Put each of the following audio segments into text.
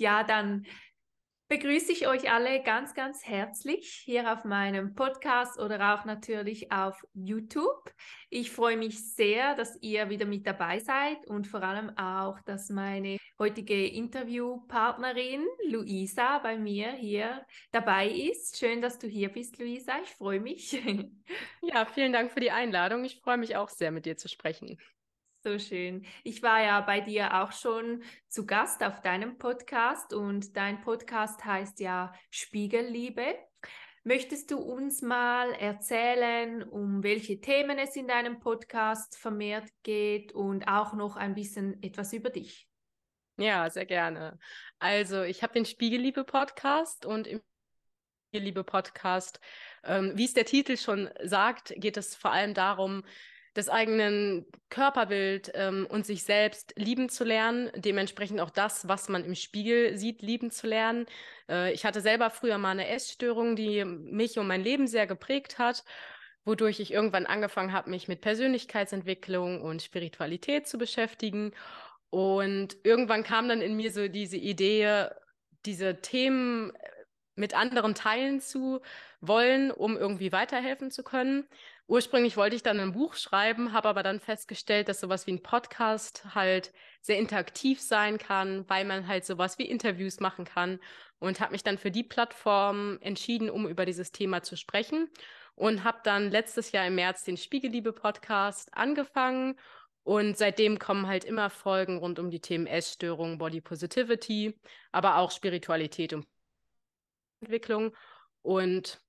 ja, dann begrüße ich euch alle ganz, ganz herzlich hier auf meinem Podcast oder auch natürlich auf YouTube. Ich freue mich sehr, dass ihr wieder mit dabei seid und vor allem auch, dass meine heutige Interviewpartnerin Luisa bei mir hier dabei ist. Schön, dass du hier bist, Luisa. Ich freue mich. Ja, vielen Dank für die Einladung. Ich freue mich auch sehr, mit dir zu sprechen. So schön. Ich war ja bei dir auch schon zu Gast auf deinem Podcast und dein Podcast heißt ja Spiegelliebe. Möchtest du uns mal erzählen, um welche Themen es in deinem Podcast vermehrt geht und auch noch ein bisschen etwas über dich? Ja, sehr gerne. Also, ich habe den Spiegelliebe Podcast und im Spiegelliebe Podcast, ähm, wie es der Titel schon sagt, geht es vor allem darum, des eigenen Körperbild ähm, und sich selbst lieben zu lernen, dementsprechend auch das, was man im Spiegel sieht, lieben zu lernen. Äh, ich hatte selber früher mal eine Essstörung, die mich und mein Leben sehr geprägt hat, wodurch ich irgendwann angefangen habe, mich mit Persönlichkeitsentwicklung und Spiritualität zu beschäftigen. Und irgendwann kam dann in mir so diese Idee, diese Themen mit anderen teilen zu wollen, um irgendwie weiterhelfen zu können. Ursprünglich wollte ich dann ein Buch schreiben, habe aber dann festgestellt, dass sowas wie ein Podcast halt sehr interaktiv sein kann, weil man halt sowas wie Interviews machen kann und habe mich dann für die Plattform entschieden, um über dieses Thema zu sprechen und habe dann letztes Jahr im März den Spiegelliebe Podcast angefangen und seitdem kommen halt immer Folgen rund um die Themen Essstörung, Body Positivity, aber auch Spiritualität und Entwicklung und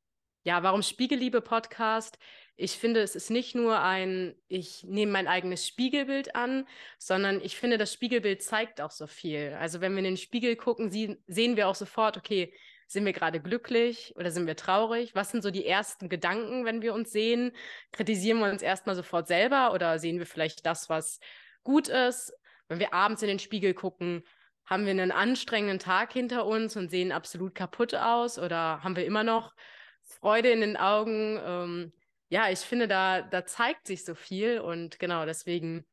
ja, warum Spiegelliebe Podcast? Ich finde, es ist nicht nur ein, ich nehme mein eigenes Spiegelbild an, sondern ich finde, das Spiegelbild zeigt auch so viel. Also wenn wir in den Spiegel gucken, sie, sehen wir auch sofort, okay, sind wir gerade glücklich oder sind wir traurig? Was sind so die ersten Gedanken, wenn wir uns sehen? Kritisieren wir uns erstmal sofort selber oder sehen wir vielleicht das, was gut ist? Wenn wir abends in den Spiegel gucken, haben wir einen anstrengenden Tag hinter uns und sehen absolut kaputt aus oder haben wir immer noch Freude in den Augen. Ähm, ja, ich finde, da, da zeigt sich so viel und genau deswegen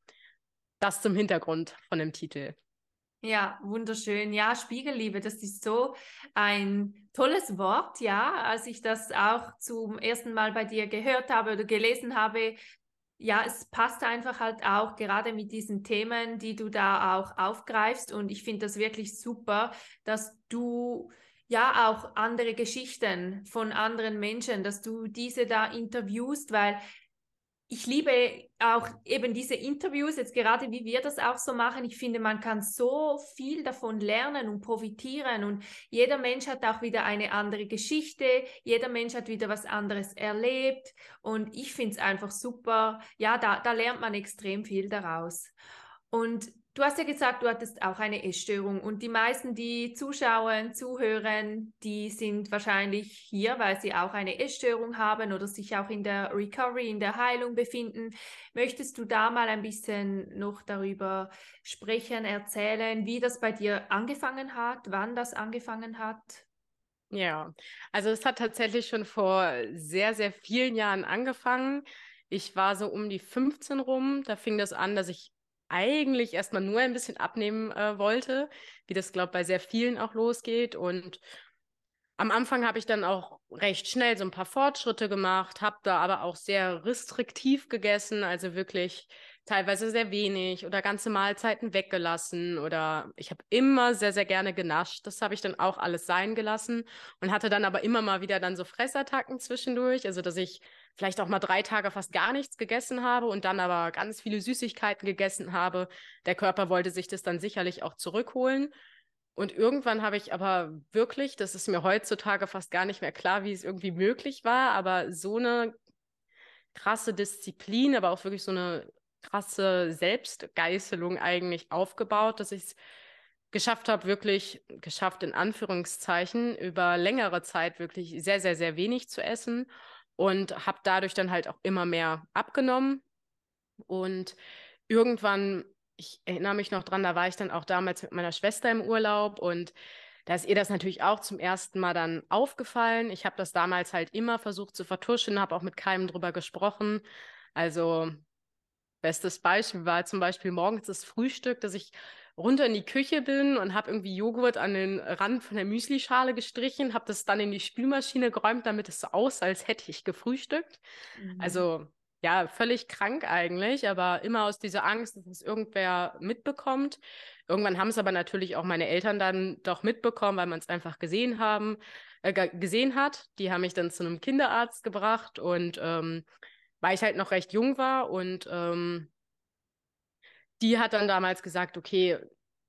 das zum Hintergrund von dem Titel. Ja, wunderschön. Ja, Spiegelliebe, das ist so ein tolles Wort. Ja, als ich das auch zum ersten Mal bei dir gehört habe oder gelesen habe, ja, es passt einfach halt auch gerade mit diesen Themen, die du da auch aufgreifst. Und ich finde das wirklich super, dass du ja auch andere Geschichten von anderen Menschen, dass du diese da interviewst, weil ich liebe auch eben diese Interviews, jetzt gerade wie wir das auch so machen. Ich finde, man kann so viel davon lernen und profitieren und jeder Mensch hat auch wieder eine andere Geschichte, jeder Mensch hat wieder was anderes erlebt und ich finde es einfach super. Ja, da, da lernt man extrem viel daraus. Und Du hast ja gesagt, du hattest auch eine Essstörung und die meisten, die zuschauen, zuhören, die sind wahrscheinlich hier, weil sie auch eine Essstörung haben oder sich auch in der Recovery, in der Heilung befinden. Möchtest du da mal ein bisschen noch darüber sprechen, erzählen, wie das bei dir angefangen hat, wann das angefangen hat? Ja, also es hat tatsächlich schon vor sehr, sehr vielen Jahren angefangen. Ich war so um die 15 rum. Da fing das an, dass ich eigentlich erstmal nur ein bisschen abnehmen äh, wollte, wie das, glaube bei sehr vielen auch losgeht. Und am Anfang habe ich dann auch recht schnell so ein paar Fortschritte gemacht, habe da aber auch sehr restriktiv gegessen, also wirklich teilweise sehr wenig oder ganze Mahlzeiten weggelassen oder ich habe immer sehr, sehr gerne genascht. Das habe ich dann auch alles sein gelassen und hatte dann aber immer mal wieder dann so Fressattacken zwischendurch, also dass ich vielleicht auch mal drei Tage fast gar nichts gegessen habe und dann aber ganz viele Süßigkeiten gegessen habe. Der Körper wollte sich das dann sicherlich auch zurückholen. Und irgendwann habe ich aber wirklich, das ist mir heutzutage fast gar nicht mehr klar, wie es irgendwie möglich war, aber so eine krasse Disziplin, aber auch wirklich so eine krasse Selbstgeißelung eigentlich aufgebaut, dass ich es geschafft habe, wirklich geschafft in Anführungszeichen, über längere Zeit wirklich sehr, sehr, sehr wenig zu essen und habe dadurch dann halt auch immer mehr abgenommen. Und irgendwann, ich erinnere mich noch dran, da war ich dann auch damals mit meiner Schwester im Urlaub und da ist ihr das natürlich auch zum ersten Mal dann aufgefallen. Ich habe das damals halt immer versucht zu vertuschen, habe auch mit keinem drüber gesprochen. Also bestes Beispiel war zum Beispiel morgens das Frühstück, dass ich runter in die Küche bin und habe irgendwie Joghurt an den Rand von der Müslischale gestrichen, habe das dann in die Spülmaschine geräumt, damit es so aussah, als hätte ich gefrühstückt. Mhm. Also ja, völlig krank eigentlich, aber immer aus dieser Angst, dass es irgendwer mitbekommt. Irgendwann haben es aber natürlich auch meine Eltern dann doch mitbekommen, weil man es einfach gesehen haben, äh, gesehen hat. Die haben mich dann zu einem Kinderarzt gebracht und ähm, weil ich halt noch recht jung war und ähm, die hat dann damals gesagt, okay,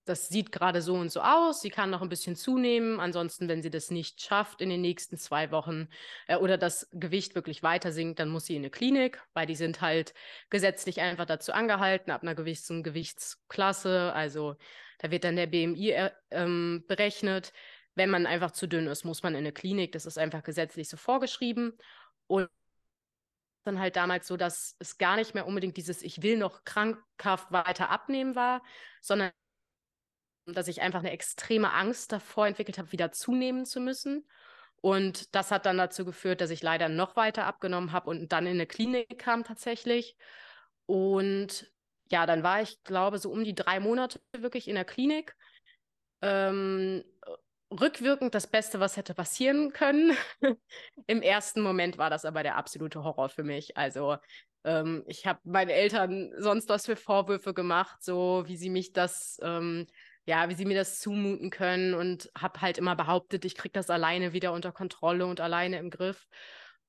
das sieht gerade so und so aus, sie kann noch ein bisschen zunehmen. Ansonsten, wenn sie das nicht schafft in den nächsten zwei Wochen äh, oder das Gewicht wirklich weiter sinkt, dann muss sie in eine Klinik, weil die sind halt gesetzlich einfach dazu angehalten, ab einer gewissen Gewichtsklasse. Also da wird dann der BMI äh, ähm, berechnet. Wenn man einfach zu dünn ist, muss man in eine Klinik. Das ist einfach gesetzlich so vorgeschrieben. Und dann halt damals so, dass es gar nicht mehr unbedingt dieses Ich will noch krankhaft weiter abnehmen war, sondern dass ich einfach eine extreme Angst davor entwickelt habe, wieder zunehmen zu müssen. Und das hat dann dazu geführt, dass ich leider noch weiter abgenommen habe und dann in eine Klinik kam tatsächlich. Und ja, dann war ich, glaube so um die drei Monate wirklich in der Klinik. Ähm, rückwirkend das Beste, was hätte passieren können. Im ersten Moment war das aber der absolute Horror für mich. Also ähm, ich habe meinen Eltern sonst was für Vorwürfe gemacht, so wie sie mich das ähm, ja, wie sie mir das zumuten können und habe halt immer behauptet, ich kriege das alleine wieder unter Kontrolle und alleine im Griff.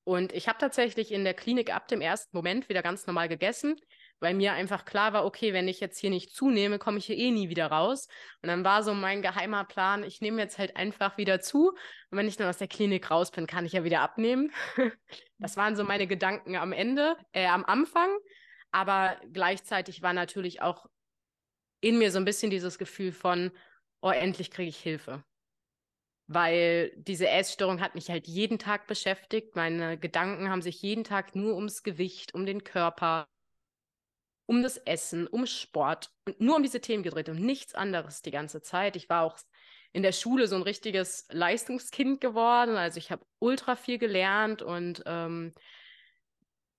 Und ich habe tatsächlich in der Klinik ab dem ersten Moment wieder ganz normal gegessen, weil mir einfach klar war, okay, wenn ich jetzt hier nicht zunehme, komme ich hier eh nie wieder raus. Und dann war so mein geheimer Plan, ich nehme jetzt halt einfach wieder zu. Und wenn ich dann aus der Klinik raus bin, kann ich ja wieder abnehmen. das waren so meine Gedanken am Ende, äh, am Anfang. Aber gleichzeitig war natürlich auch in mir so ein bisschen dieses Gefühl von, oh, endlich kriege ich Hilfe. Weil diese Essstörung hat mich halt jeden Tag beschäftigt. Meine Gedanken haben sich jeden Tag nur ums Gewicht, um den Körper, um das Essen, um Sport und nur um diese Themen gedreht und nichts anderes die ganze Zeit. Ich war auch in der Schule so ein richtiges Leistungskind geworden. Also ich habe ultra viel gelernt und ähm,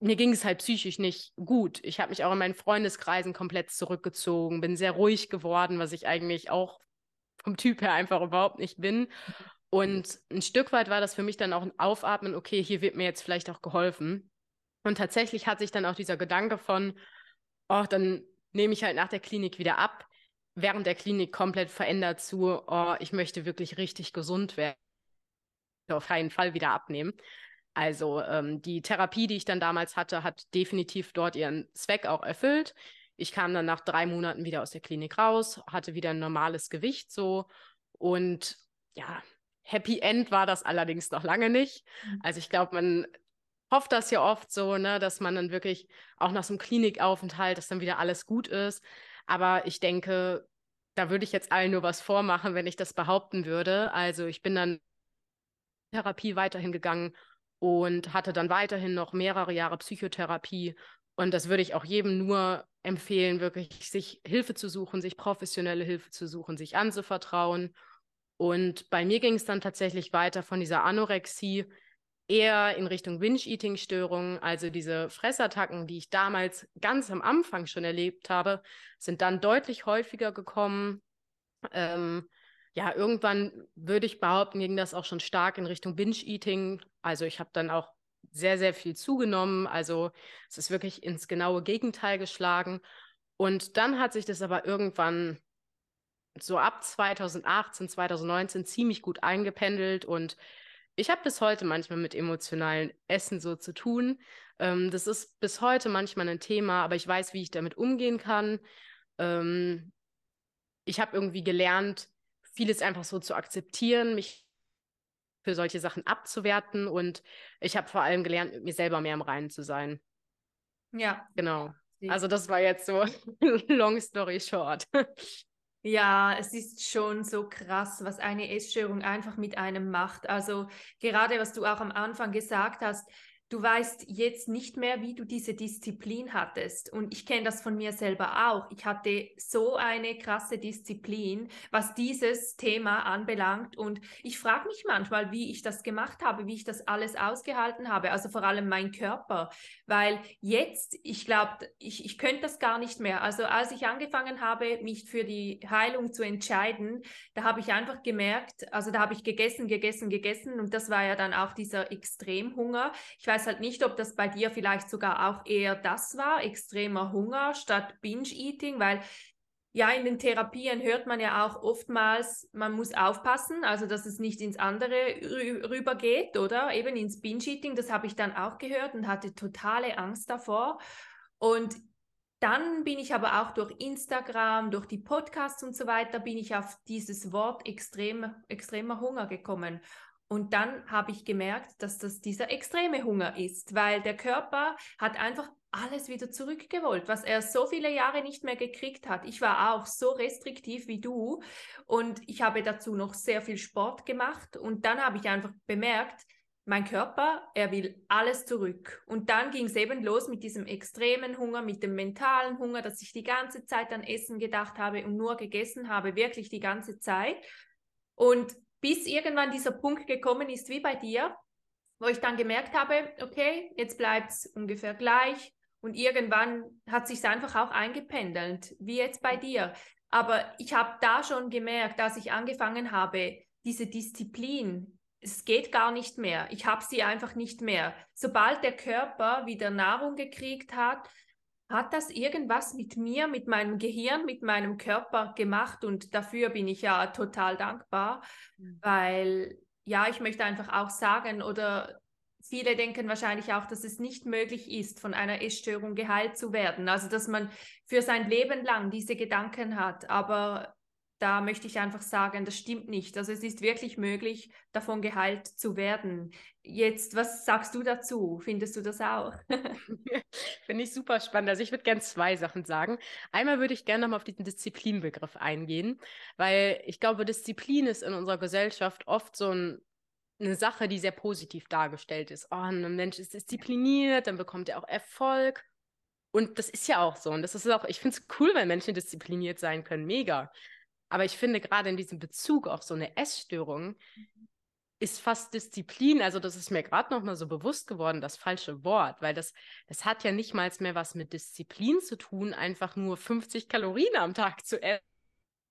mir ging es halt psychisch nicht gut. Ich habe mich auch in meinen Freundeskreisen komplett zurückgezogen, bin sehr ruhig geworden, was ich eigentlich auch vom Typ her einfach überhaupt nicht bin. Und ein Stück weit war das für mich dann auch ein Aufatmen, okay, hier wird mir jetzt vielleicht auch geholfen. Und tatsächlich hat sich dann auch dieser Gedanke von, oh, dann nehme ich halt nach der Klinik wieder ab, während der Klinik komplett verändert zu, oh, ich möchte wirklich richtig gesund werden. Auf keinen Fall wieder abnehmen. Also ähm, die Therapie, die ich dann damals hatte, hat definitiv dort ihren Zweck auch erfüllt. Ich kam dann nach drei Monaten wieder aus der Klinik raus, hatte wieder ein normales Gewicht so und ja, Happy End war das allerdings noch lange nicht. Mhm. Also ich glaube, man hofft das ja oft so, ne, dass man dann wirklich auch nach so einem Klinikaufenthalt, dass dann wieder alles gut ist. Aber ich denke, da würde ich jetzt allen nur was vormachen, wenn ich das behaupten würde. Also ich bin dann Therapie weiterhin gegangen und hatte dann weiterhin noch mehrere Jahre Psychotherapie. Und das würde ich auch jedem nur empfehlen, wirklich sich Hilfe zu suchen, sich professionelle Hilfe zu suchen, sich anzuvertrauen. Und bei mir ging es dann tatsächlich weiter von dieser Anorexie eher in Richtung Binge-Eating-Störungen. Also diese Fressattacken, die ich damals ganz am Anfang schon erlebt habe, sind dann deutlich häufiger gekommen. Ähm, ja, irgendwann würde ich behaupten, ging das auch schon stark in Richtung Binge-Eating. Also ich habe dann auch sehr, sehr viel zugenommen. Also es ist wirklich ins genaue Gegenteil geschlagen. Und dann hat sich das aber irgendwann so ab 2018, 2019 ziemlich gut eingependelt und ich habe bis heute manchmal mit emotionalen Essen so zu tun. Ähm, das ist bis heute manchmal ein Thema, aber ich weiß, wie ich damit umgehen kann. Ähm, ich habe irgendwie gelernt, vieles einfach so zu akzeptieren, mich für solche Sachen abzuwerten und ich habe vor allem gelernt, mit mir selber mehr im Reinen zu sein. Ja. Genau. Also das war jetzt so long story short. Ja, es ist schon so krass, was eine Essstörung einfach mit einem macht. Also gerade was du auch am Anfang gesagt hast, du weißt jetzt nicht mehr, wie du diese Disziplin hattest. Und ich kenne das von mir selber auch. Ich hatte so eine krasse Disziplin, was dieses Thema anbelangt. Und ich frage mich manchmal, wie ich das gemacht habe, wie ich das alles ausgehalten habe. Also vor allem mein Körper. Weil jetzt, ich glaube, ich, ich könnte das gar nicht mehr. Also als ich angefangen habe, mich für die Heilung zu entscheiden, da habe ich einfach gemerkt, also da habe ich gegessen, gegessen, gegessen. Und das war ja dann auch dieser Extremhunger. Ich weiß weiß halt nicht, ob das bei dir vielleicht sogar auch eher das war, extremer Hunger statt Binge-Eating, weil ja, in den Therapien hört man ja auch oftmals, man muss aufpassen, also dass es nicht ins andere rübergeht, oder? Eben ins Binge-Eating, das habe ich dann auch gehört und hatte totale Angst davor. Und dann bin ich aber auch durch Instagram, durch die Podcasts und so weiter, bin ich auf dieses Wort extrem, extremer Hunger gekommen. Und dann habe ich gemerkt, dass das dieser extreme Hunger ist, weil der Körper hat einfach alles wieder zurückgewollt, was er so viele Jahre nicht mehr gekriegt hat. Ich war auch so restriktiv wie du und ich habe dazu noch sehr viel Sport gemacht und dann habe ich einfach bemerkt, mein Körper, er will alles zurück. Und dann ging es eben los mit diesem extremen Hunger, mit dem mentalen Hunger, dass ich die ganze Zeit an Essen gedacht habe und nur gegessen habe, wirklich die ganze Zeit. Und bis irgendwann dieser Punkt gekommen ist, wie bei dir, wo ich dann gemerkt habe, okay, jetzt bleibt es ungefähr gleich und irgendwann hat sich einfach auch eingependelt, wie jetzt bei dir. Aber ich habe da schon gemerkt, als ich angefangen habe, diese Disziplin, es geht gar nicht mehr. Ich habe sie einfach nicht mehr. Sobald der Körper wieder Nahrung gekriegt hat, hat das irgendwas mit mir, mit meinem Gehirn, mit meinem Körper gemacht und dafür bin ich ja total dankbar, mhm. weil ja, ich möchte einfach auch sagen oder viele denken wahrscheinlich auch, dass es nicht möglich ist, von einer Essstörung geheilt zu werden. Also, dass man für sein Leben lang diese Gedanken hat. Aber da möchte ich einfach sagen, das stimmt nicht. Also es ist wirklich möglich, davon geheilt zu werden. Jetzt, was sagst du dazu? Findest du das auch? Finde ich super spannend. Also ich würde gerne zwei Sachen sagen. Einmal würde ich gerne nochmal auf diesen Disziplinbegriff eingehen, weil ich glaube, Disziplin ist in unserer Gesellschaft oft so ein, eine Sache, die sehr positiv dargestellt ist. Oh, ein Mensch ist diszipliniert, dann bekommt er auch Erfolg. Und das ist ja auch so. Und das ist auch, ich finde es cool, wenn Menschen diszipliniert sein können. Mega. Aber ich finde gerade in diesem Bezug auf so eine Essstörung ist fast Disziplin, also das ist mir gerade noch mal so bewusst geworden, das falsche Wort, weil das, das hat ja nicht mal mehr was mit Disziplin zu tun, einfach nur 50 Kalorien am Tag zu essen.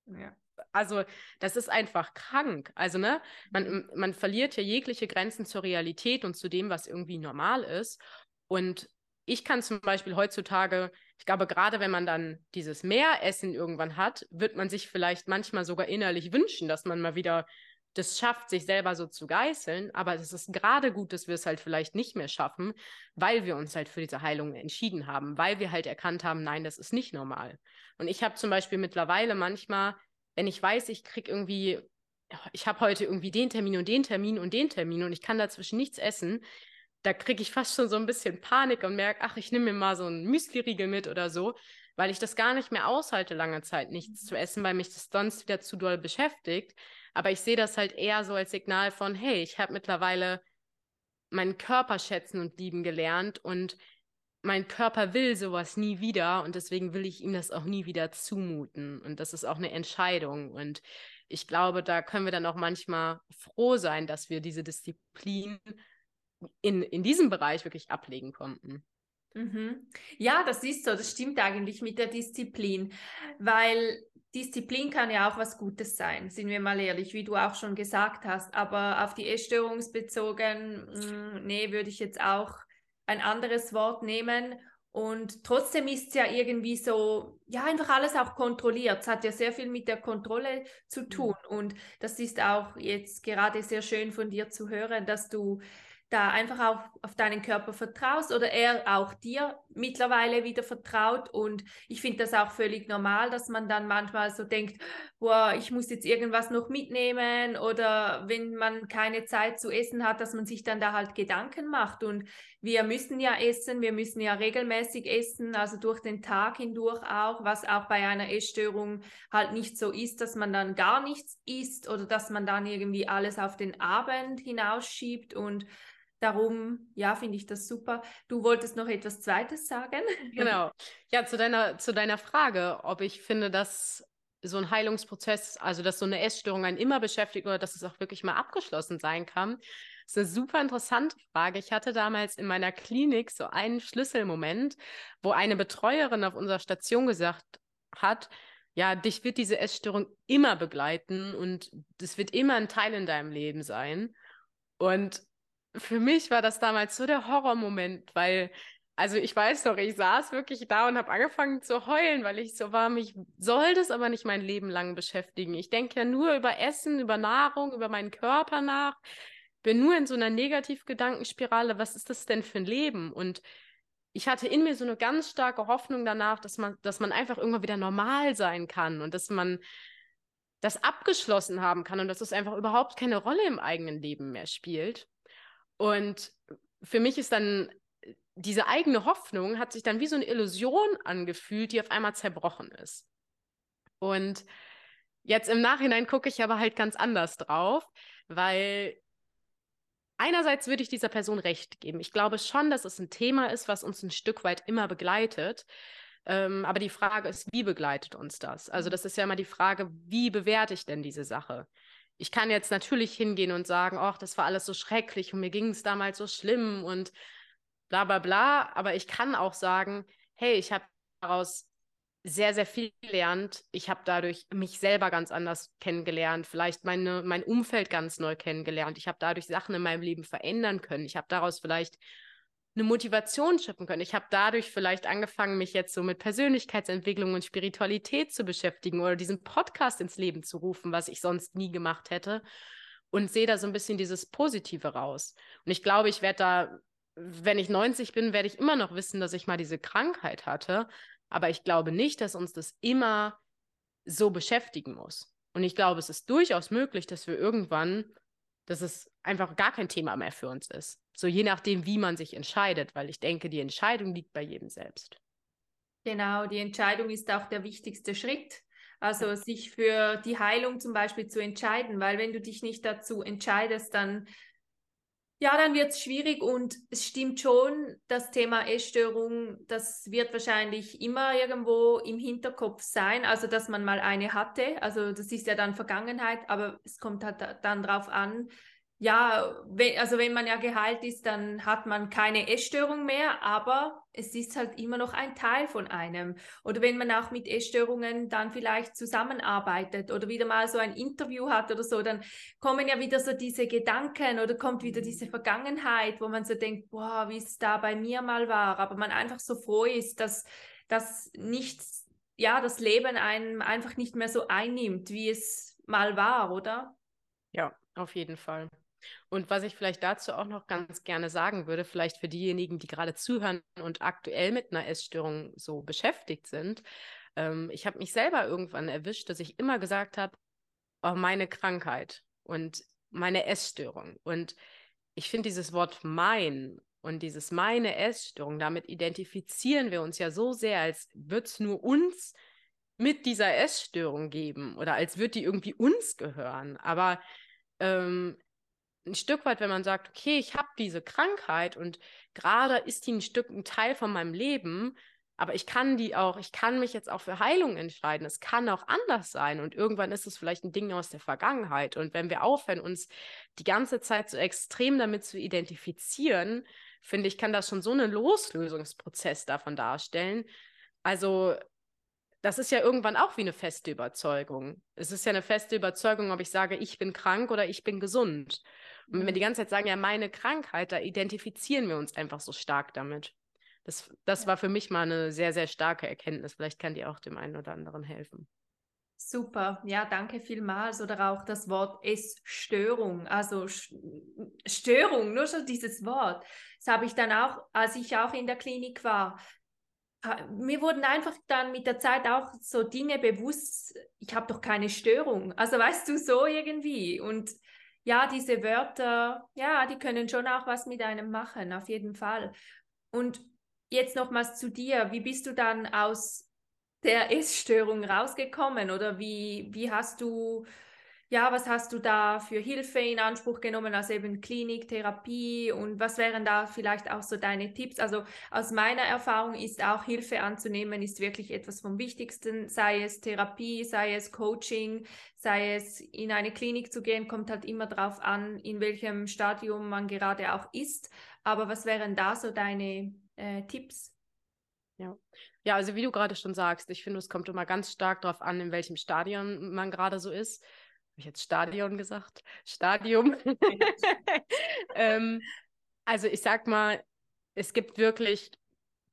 Ja. Also das ist einfach krank. Also ne, man, man verliert ja jegliche Grenzen zur Realität und zu dem, was irgendwie normal ist. Und ich kann zum Beispiel heutzutage, ich glaube, gerade wenn man dann dieses Mehressen irgendwann hat, wird man sich vielleicht manchmal sogar innerlich wünschen, dass man mal wieder das schafft, sich selber so zu geißeln. Aber es ist gerade gut, dass wir es halt vielleicht nicht mehr schaffen, weil wir uns halt für diese Heilung entschieden haben, weil wir halt erkannt haben, nein, das ist nicht normal. Und ich habe zum Beispiel mittlerweile manchmal, wenn ich weiß, ich kriege irgendwie ich habe heute irgendwie den Termin und den Termin und den Termin und ich kann dazwischen nichts essen, da kriege ich fast schon so ein bisschen Panik und merke, ach, ich nehme mir mal so einen Müsli-Riegel mit oder so, weil ich das gar nicht mehr aushalte, lange Zeit nichts zu essen, weil mich das sonst wieder zu doll beschäftigt. Aber ich sehe das halt eher so als Signal von, hey, ich habe mittlerweile meinen Körper schätzen und lieben gelernt und mein Körper will sowas nie wieder und deswegen will ich ihm das auch nie wieder zumuten. Und das ist auch eine Entscheidung. Und ich glaube, da können wir dann auch manchmal froh sein, dass wir diese Disziplin in, in diesem Bereich wirklich ablegen konnten. Mhm. Ja, das ist so, das stimmt eigentlich mit der Disziplin, weil Disziplin kann ja auch was Gutes sein, sind wir mal ehrlich, wie du auch schon gesagt hast, aber auf die Essstörungsbezogen, mh, mm, nee, würde ich jetzt auch ein anderes Wort nehmen und trotzdem ist es ja irgendwie so, ja, einfach alles auch kontrolliert. Es hat ja sehr viel mit der Kontrolle zu mhm. tun. Und das ist auch jetzt gerade sehr schön von dir zu hören, dass du da einfach auch auf deinen Körper vertraust oder er auch dir mittlerweile wieder vertraut. Und ich finde das auch völlig normal, dass man dann manchmal so denkt, boah, ich muss jetzt irgendwas noch mitnehmen oder wenn man keine Zeit zu essen hat, dass man sich dann da halt Gedanken macht. Und wir müssen ja essen, wir müssen ja regelmäßig essen, also durch den Tag hindurch auch, was auch bei einer Essstörung halt nicht so ist, dass man dann gar nichts isst oder dass man dann irgendwie alles auf den Abend hinausschiebt und darum, ja, finde ich das super. Du wolltest noch etwas Zweites sagen? Genau. Ja, zu deiner, zu deiner Frage, ob ich finde, dass so ein Heilungsprozess, also dass so eine Essstörung einen immer beschäftigt oder dass es auch wirklich mal abgeschlossen sein kann, ist eine super interessante Frage. Ich hatte damals in meiner Klinik so einen Schlüsselmoment, wo eine Betreuerin auf unserer Station gesagt hat, ja, dich wird diese Essstörung immer begleiten und es wird immer ein Teil in deinem Leben sein. Und für mich war das damals so der Horrormoment, weil, also ich weiß doch, ich saß wirklich da und habe angefangen zu heulen, weil ich so war, mich soll das aber nicht mein Leben lang beschäftigen. Ich denke ja nur über Essen, über Nahrung, über meinen Körper nach, bin nur in so einer Negativgedankenspirale. Was ist das denn für ein Leben? Und ich hatte in mir so eine ganz starke Hoffnung danach, dass man, dass man einfach irgendwann wieder normal sein kann und dass man das abgeschlossen haben kann und dass es einfach überhaupt keine Rolle im eigenen Leben mehr spielt. Und für mich ist dann diese eigene Hoffnung hat sich dann wie so eine Illusion angefühlt, die auf einmal zerbrochen ist. Und jetzt im Nachhinein gucke ich aber halt ganz anders drauf, weil einerseits würde ich dieser Person recht geben. Ich glaube schon, dass es ein Thema ist, was uns ein Stück weit immer begleitet. Ähm, aber die Frage ist, wie begleitet uns das? Also das ist ja immer die Frage, wie bewerte ich denn diese Sache? Ich kann jetzt natürlich hingehen und sagen, ach, das war alles so schrecklich und mir ging es damals so schlimm und bla bla bla. Aber ich kann auch sagen, hey, ich habe daraus sehr, sehr viel gelernt. Ich habe dadurch mich selber ganz anders kennengelernt, vielleicht meine, mein Umfeld ganz neu kennengelernt. Ich habe dadurch Sachen in meinem Leben verändern können. Ich habe daraus vielleicht eine Motivation schippen können. Ich habe dadurch vielleicht angefangen, mich jetzt so mit Persönlichkeitsentwicklung und Spiritualität zu beschäftigen oder diesen Podcast ins Leben zu rufen, was ich sonst nie gemacht hätte. Und sehe da so ein bisschen dieses Positive raus. Und ich glaube, ich werde da, wenn ich 90 bin, werde ich immer noch wissen, dass ich mal diese Krankheit hatte. Aber ich glaube nicht, dass uns das immer so beschäftigen muss. Und ich glaube, es ist durchaus möglich, dass wir irgendwann, dass es einfach gar kein Thema mehr für uns ist. So je nachdem, wie man sich entscheidet, weil ich denke, die Entscheidung liegt bei jedem selbst. Genau, die Entscheidung ist auch der wichtigste Schritt. Also sich für die Heilung zum Beispiel zu entscheiden, weil wenn du dich nicht dazu entscheidest, dann ja, dann wird es schwierig und es stimmt schon, das Thema Essstörung, das wird wahrscheinlich immer irgendwo im Hinterkopf sein, also dass man mal eine hatte, also das ist ja dann Vergangenheit, aber es kommt halt dann darauf an, ja, also wenn man ja geheilt ist, dann hat man keine Essstörung mehr, aber es ist halt immer noch ein Teil von einem. Oder wenn man auch mit Essstörungen dann vielleicht zusammenarbeitet oder wieder mal so ein Interview hat oder so, dann kommen ja wieder so diese Gedanken oder kommt wieder diese Vergangenheit, wo man so denkt, boah, wie es da bei mir mal war, aber man einfach so froh ist, dass das nichts, ja, das Leben einem einfach nicht mehr so einnimmt, wie es mal war, oder? Ja, auf jeden Fall. Und was ich vielleicht dazu auch noch ganz gerne sagen würde, vielleicht für diejenigen, die gerade zuhören und aktuell mit einer Essstörung so beschäftigt sind, ähm, ich habe mich selber irgendwann erwischt, dass ich immer gesagt habe, oh, meine Krankheit und meine Essstörung. Und ich finde dieses Wort mein und dieses meine Essstörung, damit identifizieren wir uns ja so sehr, als würde es nur uns mit dieser Essstörung geben oder als würde die irgendwie uns gehören. Aber ähm, ein Stück weit, wenn man sagt, okay, ich habe diese Krankheit und gerade ist die ein Stück ein Teil von meinem Leben, aber ich kann die auch, ich kann mich jetzt auch für Heilung entscheiden. Es kann auch anders sein und irgendwann ist es vielleicht ein Ding aus der Vergangenheit. Und wenn wir aufhören, uns die ganze Zeit so extrem damit zu identifizieren, finde ich, kann das schon so einen Loslösungsprozess davon darstellen. Also das ist ja irgendwann auch wie eine feste Überzeugung. Es ist ja eine feste Überzeugung, ob ich sage, ich bin krank oder ich bin gesund. Und wenn wir die ganze Zeit sagen, ja, meine Krankheit, da identifizieren wir uns einfach so stark damit. Das, das war für mich mal eine sehr, sehr starke Erkenntnis. Vielleicht kann die auch dem einen oder anderen helfen. Super, ja, danke vielmals. Oder auch das Wort Essstörung, also Störung, nur schon dieses Wort. Das habe ich dann auch, als ich auch in der Klinik war, mir wurden einfach dann mit der Zeit auch so Dinge bewusst, ich habe doch keine Störung. Also weißt du, so irgendwie. Und ja, diese Wörter, ja, die können schon auch was mit einem machen, auf jeden Fall. Und jetzt nochmals zu dir, wie bist du dann aus der Essstörung rausgekommen oder wie, wie hast du ja, was hast du da für Hilfe in Anspruch genommen, also eben Klinik, Therapie und was wären da vielleicht auch so deine Tipps? Also aus meiner Erfahrung ist auch Hilfe anzunehmen, ist wirklich etwas vom Wichtigsten, sei es Therapie, sei es Coaching, sei es in eine Klinik zu gehen, kommt halt immer darauf an, in welchem Stadium man gerade auch ist. Aber was wären da so deine äh, Tipps? Ja. ja, also wie du gerade schon sagst, ich finde, es kommt immer ganz stark darauf an, in welchem Stadion man gerade so ist ich jetzt Stadion gesagt? Stadium. ähm, also ich sag mal, es gibt wirklich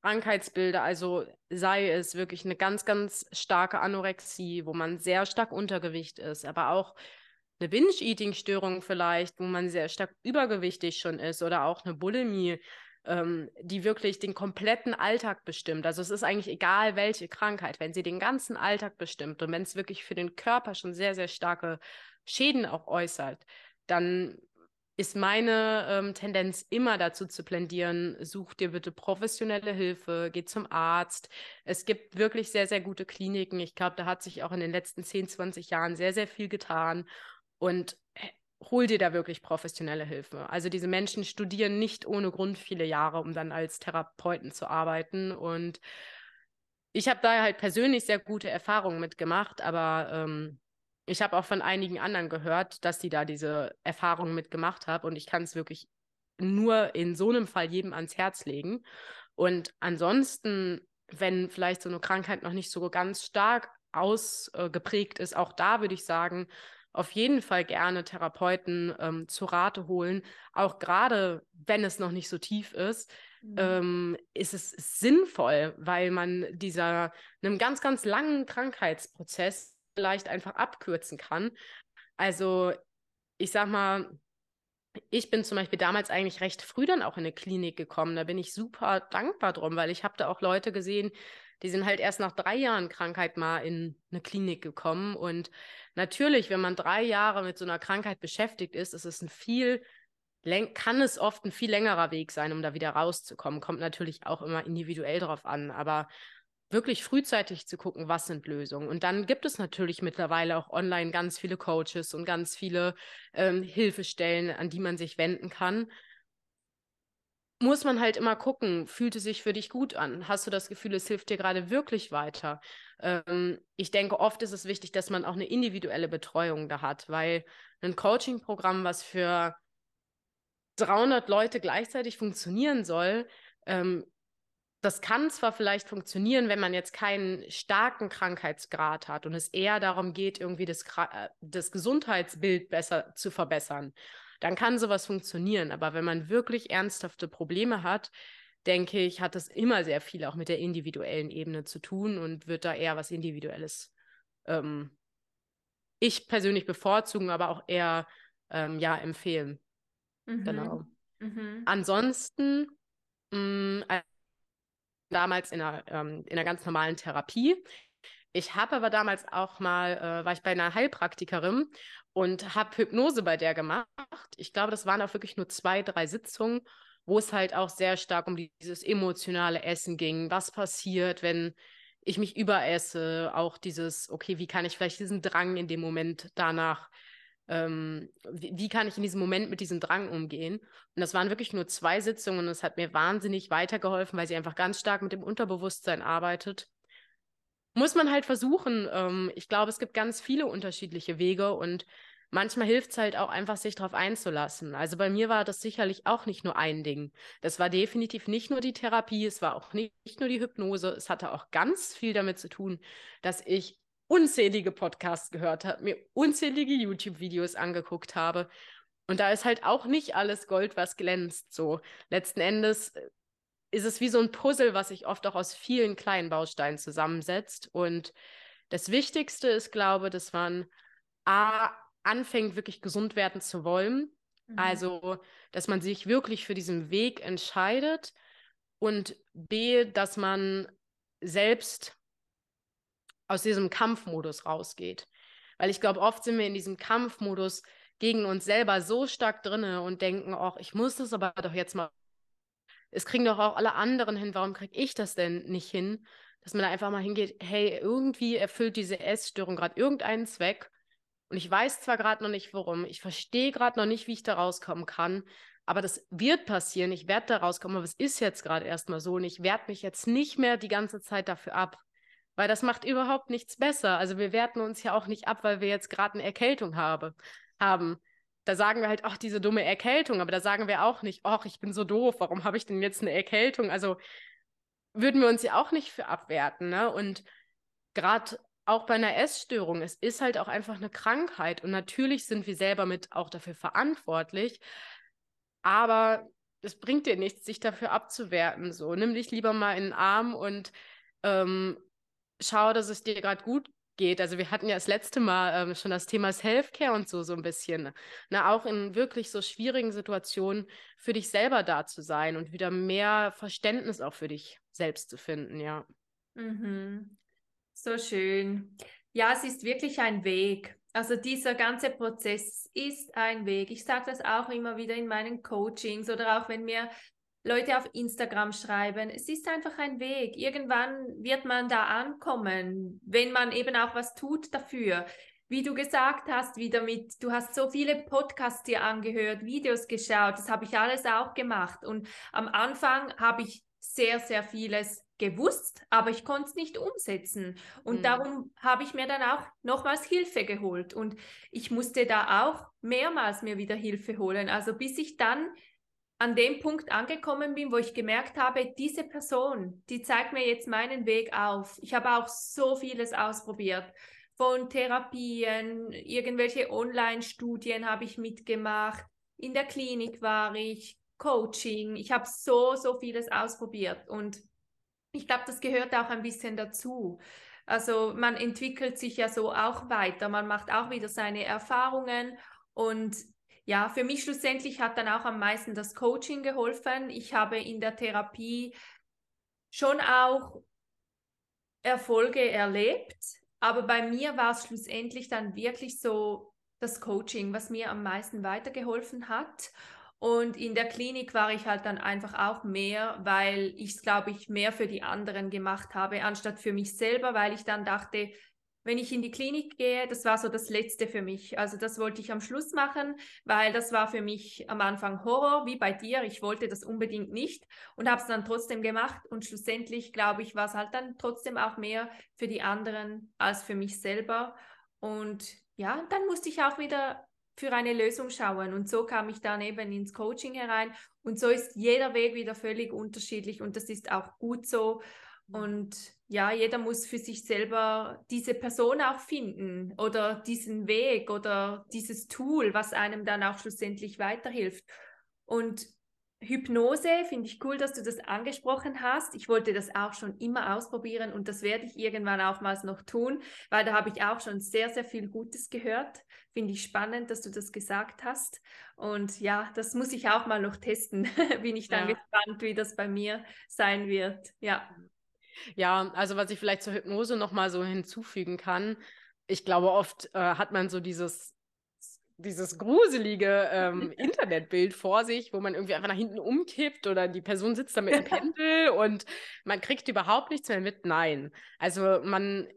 Krankheitsbilder, also sei es wirklich eine ganz, ganz starke Anorexie, wo man sehr stark Untergewicht ist, aber auch eine Binge-Eating-Störung vielleicht, wo man sehr stark übergewichtig schon ist oder auch eine Bulimie, ähm, die wirklich den kompletten Alltag bestimmt. Also es ist eigentlich egal, welche Krankheit, wenn sie den ganzen Alltag bestimmt und wenn es wirklich für den Körper schon sehr, sehr starke Schäden auch äußert, dann ist meine ähm, Tendenz immer dazu zu plädieren, such dir bitte professionelle Hilfe, geh zum Arzt. Es gibt wirklich sehr, sehr gute Kliniken. Ich glaube, da hat sich auch in den letzten 10, 20 Jahren sehr, sehr viel getan. Und hol dir da wirklich professionelle Hilfe. Also diese Menschen studieren nicht ohne Grund viele Jahre, um dann als Therapeuten zu arbeiten. Und ich habe da halt persönlich sehr gute Erfahrungen mitgemacht, aber ähm, ich habe auch von einigen anderen gehört, dass die da diese Erfahrungen mitgemacht haben. Und ich kann es wirklich nur in so einem Fall jedem ans Herz legen. Und ansonsten, wenn vielleicht so eine Krankheit noch nicht so ganz stark ausgeprägt ist, auch da würde ich sagen, auf jeden Fall gerne Therapeuten ähm, zu Rate holen. Auch gerade wenn es noch nicht so tief ist, mhm. ähm, ist es sinnvoll, weil man dieser einem ganz, ganz langen Krankheitsprozess vielleicht einfach abkürzen kann. Also ich sag mal, ich bin zum Beispiel damals eigentlich recht früh dann auch in eine Klinik gekommen. Da bin ich super dankbar drum, weil ich habe da auch Leute gesehen, die sind halt erst nach drei Jahren Krankheit mal in eine Klinik gekommen. Und natürlich, wenn man drei Jahre mit so einer Krankheit beschäftigt ist, ist es ein viel kann es oft ein viel längerer Weg sein, um da wieder rauszukommen. Kommt natürlich auch immer individuell drauf an, aber wirklich frühzeitig zu gucken, was sind Lösungen. Und dann gibt es natürlich mittlerweile auch online ganz viele Coaches und ganz viele ähm, Hilfestellen, an die man sich wenden kann muss man halt immer gucken, fühlt es sich für dich gut an? Hast du das Gefühl, es hilft dir gerade wirklich weiter? Ähm, ich denke, oft ist es wichtig, dass man auch eine individuelle Betreuung da hat, weil ein Coaching-Programm, was für 300 Leute gleichzeitig funktionieren soll, ähm, das kann zwar vielleicht funktionieren, wenn man jetzt keinen starken Krankheitsgrad hat und es eher darum geht, irgendwie das, äh, das Gesundheitsbild besser zu verbessern dann kann sowas funktionieren. Aber wenn man wirklich ernsthafte Probleme hat, denke ich, hat das immer sehr viel auch mit der individuellen Ebene zu tun und wird da eher was Individuelles ähm, ich persönlich bevorzugen, aber auch eher ähm, ja empfehlen. Mhm. Genau. Mhm. Ansonsten mh, mm, damals in einer, ähm, in einer ganz normalen Therapie. Ich habe aber damals auch mal, äh, war ich bei einer Heilpraktikerin und habe Hypnose bei der gemacht. Ich glaube, das waren auch wirklich nur zwei, drei Sitzungen, wo es halt auch sehr stark um dieses emotionale Essen ging. Was passiert, wenn ich mich überesse? Auch dieses, okay, wie kann ich vielleicht diesen Drang in dem Moment danach, ähm, wie, wie, kann ich in diesem Moment mit diesem Drang umgehen? Und das waren wirklich nur zwei Sitzungen und es hat mir wahnsinnig weitergeholfen, weil sie einfach ganz stark mit dem Unterbewusstsein arbeitet muss man halt versuchen. Ähm, ich glaube, es gibt ganz viele unterschiedliche Wege und manchmal hilft es halt auch einfach, sich darauf einzulassen. Also bei mir war das sicherlich auch nicht nur ein Ding. Das war definitiv nicht nur die Therapie, es war auch nicht, nicht nur die Hypnose. Es hatte auch ganz viel damit zu tun, dass ich unzählige Podcasts gehört habe, mir unzählige YouTube-Videos angeguckt habe. Und da ist halt auch nicht alles Gold, was glänzt. So letzten Endes äh, ist es wie so ein Puzzle, was sich oft auch aus vielen kleinen Bausteinen zusammensetzt. Und das Wichtigste ist, glaube ich, dass man A, anfängt, wirklich gesund werden zu wollen. Mhm. Also, dass man sich wirklich für diesen Weg entscheidet. Und B, dass man selbst aus diesem Kampfmodus rausgeht. Weil ich glaube, oft sind wir in diesem Kampfmodus gegen uns selber so stark drinne und denken, ach, ich muss das aber doch jetzt mal es kriegen doch auch alle anderen hin, warum kriege ich das denn nicht hin? Dass man da einfach mal hingeht, hey, irgendwie erfüllt diese Essstörung gerade irgendeinen Zweck. Und ich weiß zwar gerade noch nicht, warum, ich verstehe gerade noch nicht, wie ich da rauskommen kann, aber das wird passieren, ich werde da rauskommen, aber es ist jetzt gerade erstmal so und ich werde mich jetzt nicht mehr die ganze Zeit dafür ab, weil das macht überhaupt nichts besser. Also wir werten uns ja auch nicht ab, weil wir jetzt gerade eine Erkältung habe, haben. Da sagen wir halt, ach, diese dumme Erkältung, aber da sagen wir auch nicht, ach, ich bin so doof, warum habe ich denn jetzt eine Erkältung? Also würden wir uns ja auch nicht für abwerten, ne? Und gerade auch bei einer Essstörung, es ist halt auch einfach eine Krankheit und natürlich sind wir selber mit auch dafür verantwortlich, aber es bringt dir nichts, sich dafür abzuwerten. So, nimm dich lieber mal in den Arm und ähm, schau, dass es dir gerade gut geht. Also wir hatten ja das letzte Mal ähm, schon das Thema Self-Care und so so ein bisschen. Na, auch in wirklich so schwierigen Situationen für dich selber da zu sein und wieder mehr Verständnis auch für dich selbst zu finden, ja. Mhm. So schön. Ja, es ist wirklich ein Weg. Also dieser ganze Prozess ist ein Weg. Ich sage das auch immer wieder in meinen Coachings oder auch wenn mir Leute auf Instagram schreiben. Es ist einfach ein Weg. Irgendwann wird man da ankommen, wenn man eben auch was tut dafür. Wie du gesagt hast, wieder mit, du hast so viele Podcasts dir angehört, Videos geschaut, das habe ich alles auch gemacht. Und am Anfang habe ich sehr, sehr vieles gewusst, aber ich konnte es nicht umsetzen. Und mhm. darum habe ich mir dann auch nochmals Hilfe geholt. Und ich musste da auch mehrmals mir wieder Hilfe holen. Also bis ich dann an dem Punkt angekommen bin, wo ich gemerkt habe, diese Person, die zeigt mir jetzt meinen Weg auf. Ich habe auch so vieles ausprobiert. Von Therapien, irgendwelche Online-Studien habe ich mitgemacht. In der Klinik war ich, Coaching. Ich habe so, so vieles ausprobiert. Und ich glaube, das gehört auch ein bisschen dazu. Also man entwickelt sich ja so auch weiter. Man macht auch wieder seine Erfahrungen und ja, für mich schlussendlich hat dann auch am meisten das Coaching geholfen. Ich habe in der Therapie schon auch Erfolge erlebt, aber bei mir war es schlussendlich dann wirklich so das Coaching, was mir am meisten weitergeholfen hat. Und in der Klinik war ich halt dann einfach auch mehr, weil ich es, glaube ich, mehr für die anderen gemacht habe, anstatt für mich selber, weil ich dann dachte, wenn ich in die Klinik gehe, das war so das Letzte für mich. Also das wollte ich am Schluss machen, weil das war für mich am Anfang Horror, wie bei dir. Ich wollte das unbedingt nicht und habe es dann trotzdem gemacht. Und schlussendlich, glaube ich, war es halt dann trotzdem auch mehr für die anderen als für mich selber. Und ja, dann musste ich auch wieder für eine Lösung schauen. Und so kam ich dann eben ins Coaching herein. Und so ist jeder Weg wieder völlig unterschiedlich und das ist auch gut so. Und ja, jeder muss für sich selber diese Person auch finden oder diesen Weg oder dieses Tool, was einem dann auch schlussendlich weiterhilft. Und Hypnose finde ich cool, dass du das angesprochen hast. Ich wollte das auch schon immer ausprobieren und das werde ich irgendwann auch mal noch tun, weil da habe ich auch schon sehr, sehr viel Gutes gehört. Finde ich spannend, dass du das gesagt hast. Und ja, das muss ich auch mal noch testen. Bin ich dann ja. gespannt, wie das bei mir sein wird. Ja. Ja, also was ich vielleicht zur Hypnose nochmal so hinzufügen kann, ich glaube, oft äh, hat man so dieses, dieses gruselige ähm, Internetbild vor sich, wo man irgendwie einfach nach hinten umkippt oder die Person sitzt da mit dem Pendel und man kriegt überhaupt nichts mehr mit. Nein. Also man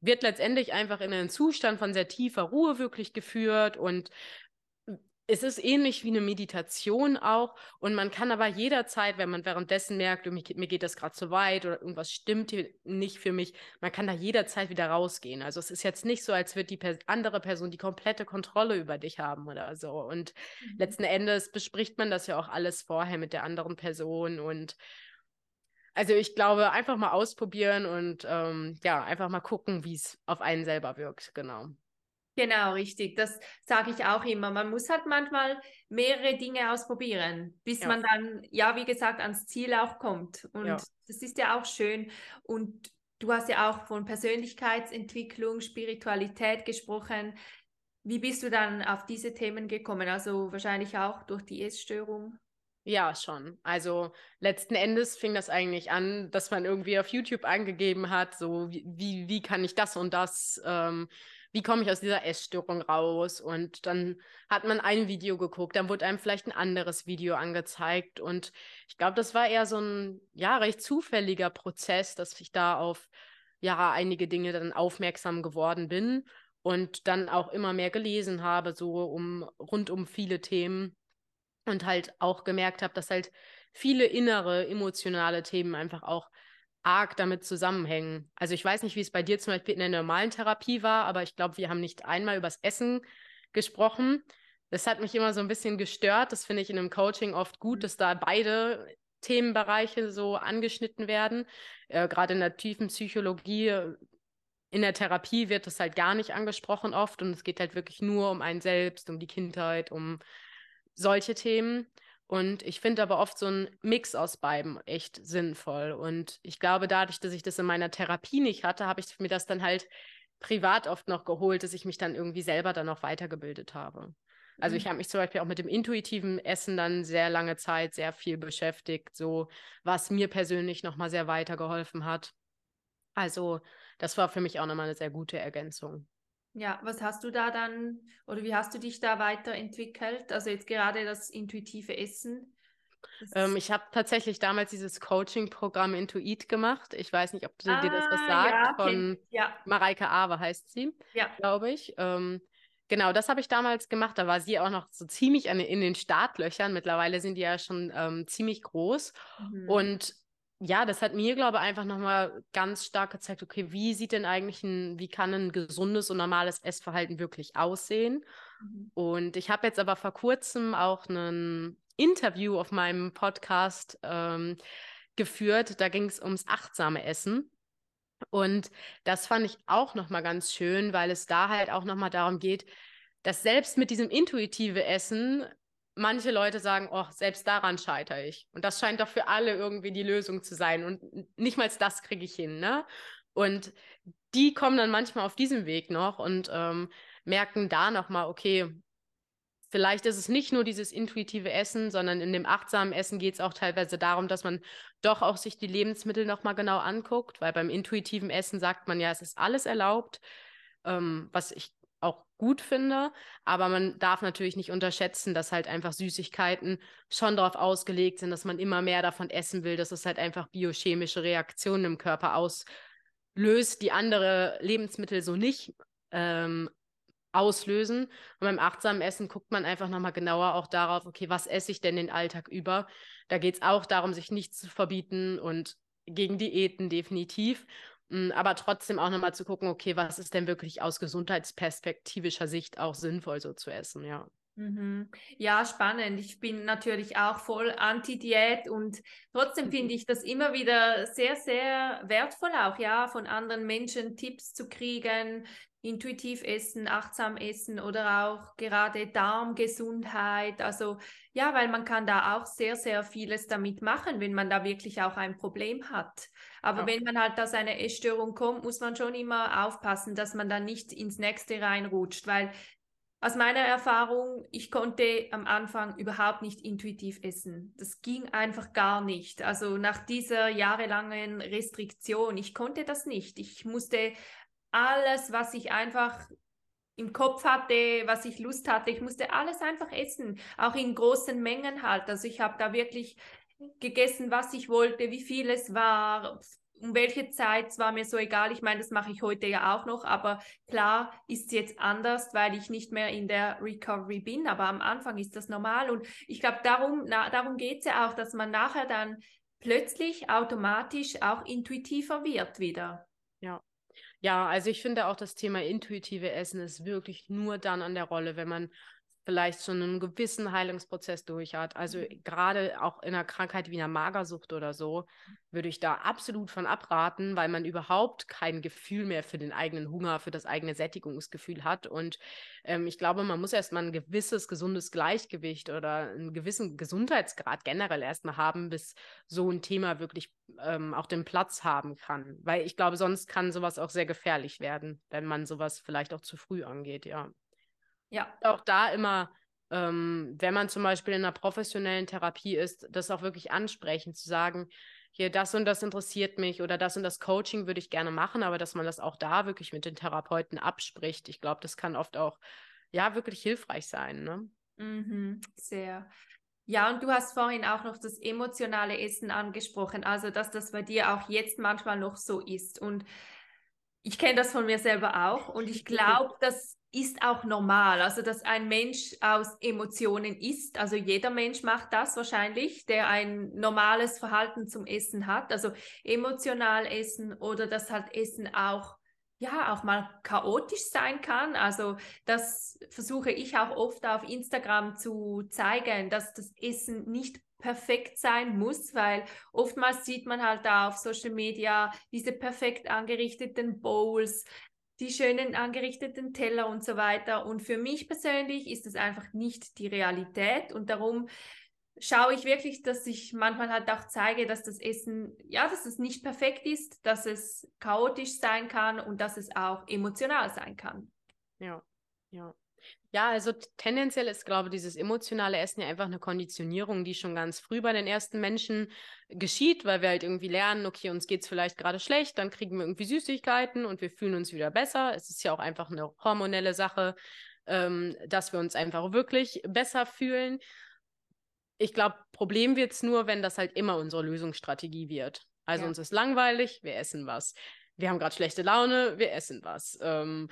wird letztendlich einfach in einen Zustand von sehr tiefer Ruhe wirklich geführt und es ist ähnlich wie eine Meditation auch und man kann aber jederzeit, wenn man währenddessen merkt, mir, mir geht das gerade zu weit oder irgendwas stimmt hier nicht für mich, man kann da jederzeit wieder rausgehen. Also es ist jetzt nicht so, als würde die andere Person die komplette Kontrolle über dich haben oder so. Und mhm. letzten Endes bespricht man das ja auch alles vorher mit der anderen Person und also ich glaube, einfach mal ausprobieren und ähm, ja, einfach mal gucken, wie es auf einen selber wirkt, genau. Genau, richtig. Das sage ich auch immer. Man muss halt manchmal mehrere Dinge ausprobieren, bis ja. man dann, ja, wie gesagt, ans Ziel auch kommt. Und ja. das ist ja auch schön. Und du hast ja auch von Persönlichkeitsentwicklung, Spiritualität gesprochen. Wie bist du dann auf diese Themen gekommen? Also wahrscheinlich auch durch die Essstörung? Ja, schon. Also letzten Endes fing das eigentlich an, dass man irgendwie auf YouTube angegeben hat, so wie, wie kann ich das und das ähm, wie komme ich aus dieser Essstörung raus? Und dann hat man ein Video geguckt, dann wurde einem vielleicht ein anderes Video angezeigt. Und ich glaube, das war eher so ein, ja, recht zufälliger Prozess, dass ich da auf, ja, einige Dinge dann aufmerksam geworden bin. und dann auch immer mehr gelesen habe, so um rund um viele Themen und halt auch gemerkt habe, dass halt viele innere emotionale Themen einfach auch arg damit zusammenhängen. Also ich weiß nicht, wie es bei dir zum Beispiel in der normalen Therapie war, aber ich glaube, wir haben nicht einmal übers Essen gesprochen. Das hat mich immer so ein bisschen gestört. Das finde ich in einem Coaching oft gut, mhm. dass da beide Themenbereiche so angeschnitten werden. Äh, Gerade in der tiefen Psychologie, in der Therapie wird das halt gar nicht angesprochen oft und es geht halt wirklich nur um einen selbst, um die Kindheit, um solche Themen. Und ich finde aber oft so ein Mix aus beiden echt sinnvoll. Und ich glaube, dadurch, dass ich das in meiner Therapie nicht hatte, habe ich mir das dann halt privat oft noch geholt, dass ich mich dann irgendwie selber dann noch weitergebildet habe. Also ich mhm. habe mich zum Beispiel auch mit dem intuitiven Essen dann sehr lange Zeit sehr viel beschäftigt, so was mir persönlich nochmal sehr weitergeholfen hat. Also das war für mich auch nochmal eine sehr gute Ergänzung. Ja, was hast du da dann oder wie hast du dich da weiterentwickelt? Also jetzt gerade das intuitive Essen. Ähm, ich habe tatsächlich damals dieses Coaching-Programm Intuit gemacht. Ich weiß nicht, ob du ah, dir das was ah, sagt. Ja, von ja. Mareike Awe heißt sie, ja. glaube ich. Ähm, genau, das habe ich damals gemacht. Da war sie auch noch so ziemlich an, in den Startlöchern. Mittlerweile sind die ja schon ähm, ziemlich groß. Mhm. Und ja, das hat mir, glaube ich, einfach nochmal ganz stark gezeigt, okay, wie sieht denn eigentlich ein, wie kann ein gesundes und normales Essverhalten wirklich aussehen? Mhm. Und ich habe jetzt aber vor kurzem auch ein Interview auf meinem Podcast ähm, geführt. Da ging es ums achtsame Essen. Und das fand ich auch nochmal ganz schön, weil es da halt auch nochmal darum geht, dass selbst mit diesem intuitive Essen manche Leute sagen, oh, selbst daran scheitere ich. Und das scheint doch für alle irgendwie die Lösung zu sein. Und nicht mal das kriege ich hin, ne? Und die kommen dann manchmal auf diesem Weg noch und ähm, merken da nochmal, okay, vielleicht ist es nicht nur dieses intuitive Essen, sondern in dem achtsamen Essen geht es auch teilweise darum, dass man doch auch sich die Lebensmittel nochmal genau anguckt, weil beim intuitiven Essen sagt man ja, es ist alles erlaubt, ähm, was ich gut finde. Aber man darf natürlich nicht unterschätzen, dass halt einfach Süßigkeiten schon darauf ausgelegt sind, dass man immer mehr davon essen will, dass es halt einfach biochemische Reaktionen im Körper auslöst, die andere Lebensmittel so nicht ähm, auslösen. Und beim achtsamen Essen guckt man einfach nochmal genauer auch darauf, okay, was esse ich denn den Alltag über? Da geht es auch darum, sich nichts zu verbieten und gegen Diäten definitiv. Mm, aber trotzdem auch nochmal zu gucken, okay, was ist denn wirklich aus gesundheitsperspektivischer Sicht auch sinnvoll so zu essen, ja. Mhm. Ja, spannend. Ich bin natürlich auch voll anti-Diät und trotzdem mhm. finde ich das immer wieder sehr, sehr wertvoll auch, ja, von anderen Menschen Tipps zu kriegen, intuitiv essen, achtsam essen oder auch gerade Darmgesundheit. Also ja, weil man kann da auch sehr, sehr vieles damit machen, wenn man da wirklich auch ein Problem hat. Aber ja. wenn man halt aus einer Essstörung kommt, muss man schon immer aufpassen, dass man da nicht ins nächste reinrutscht, weil aus meiner Erfahrung, ich konnte am Anfang überhaupt nicht intuitiv essen. Das ging einfach gar nicht. Also nach dieser jahrelangen Restriktion, ich konnte das nicht. Ich musste alles, was ich einfach im Kopf hatte, was ich Lust hatte. Ich musste alles einfach essen, auch in großen Mengen halt. Also ich habe da wirklich gegessen, was ich wollte, wie viel es war, um welche Zeit, es war mir so egal. Ich meine, das mache ich heute ja auch noch, aber klar ist es jetzt anders, weil ich nicht mehr in der Recovery bin, aber am Anfang ist das normal und ich glaube, darum, darum geht es ja auch, dass man nachher dann plötzlich automatisch auch intuitiver wird wieder. Ja. Ja, also ich finde auch das Thema intuitive Essen ist wirklich nur dann an der Rolle, wenn man vielleicht schon einen gewissen Heilungsprozess durch hat. Also mhm. gerade auch in einer Krankheit wie einer Magersucht oder so, würde ich da absolut von abraten, weil man überhaupt kein Gefühl mehr für den eigenen Hunger, für das eigene Sättigungsgefühl hat. Und ähm, ich glaube, man muss erstmal ein gewisses gesundes Gleichgewicht oder einen gewissen Gesundheitsgrad generell erstmal haben, bis so ein Thema wirklich ähm, auch den Platz haben kann. Weil ich glaube, sonst kann sowas auch sehr gefährlich werden, wenn man sowas vielleicht auch zu früh angeht, ja. Ja. Auch da immer, ähm, wenn man zum Beispiel in einer professionellen Therapie ist, das auch wirklich ansprechen, zu sagen, hier, das und das interessiert mich oder das und das Coaching würde ich gerne machen, aber dass man das auch da wirklich mit den Therapeuten abspricht. Ich glaube, das kann oft auch, ja, wirklich hilfreich sein. Ne? Mhm, sehr. Ja, und du hast vorhin auch noch das emotionale Essen angesprochen, also dass das bei dir auch jetzt manchmal noch so ist. Und ich kenne das von mir selber auch und ich glaube, das ist auch normal. Also, dass ein Mensch aus Emotionen isst. Also, jeder Mensch macht das wahrscheinlich, der ein normales Verhalten zum Essen hat. Also, emotional essen oder dass halt Essen auch ja, auch mal chaotisch sein kann. Also das versuche ich auch oft auf Instagram zu zeigen, dass das Essen nicht perfekt sein muss, weil oftmals sieht man halt da auf Social Media diese perfekt angerichteten Bowls, die schönen angerichteten Teller und so weiter. Und für mich persönlich ist das einfach nicht die Realität und darum schaue ich wirklich, dass ich manchmal halt auch zeige, dass das Essen, ja, dass es nicht perfekt ist, dass es chaotisch sein kann und dass es auch emotional sein kann. Ja, ja. Ja, also tendenziell ist, glaube ich, dieses emotionale Essen ja einfach eine Konditionierung, die schon ganz früh bei den ersten Menschen geschieht, weil wir halt irgendwie lernen, okay, uns geht es vielleicht gerade schlecht, dann kriegen wir irgendwie Süßigkeiten und wir fühlen uns wieder besser. Es ist ja auch einfach eine hormonelle Sache, ähm, dass wir uns einfach wirklich besser fühlen. Ich glaube, Problem wird es nur, wenn das halt immer unsere Lösungsstrategie wird. Also ja. uns ist langweilig, wir essen was. Wir haben gerade schlechte Laune, wir essen was. Ähm,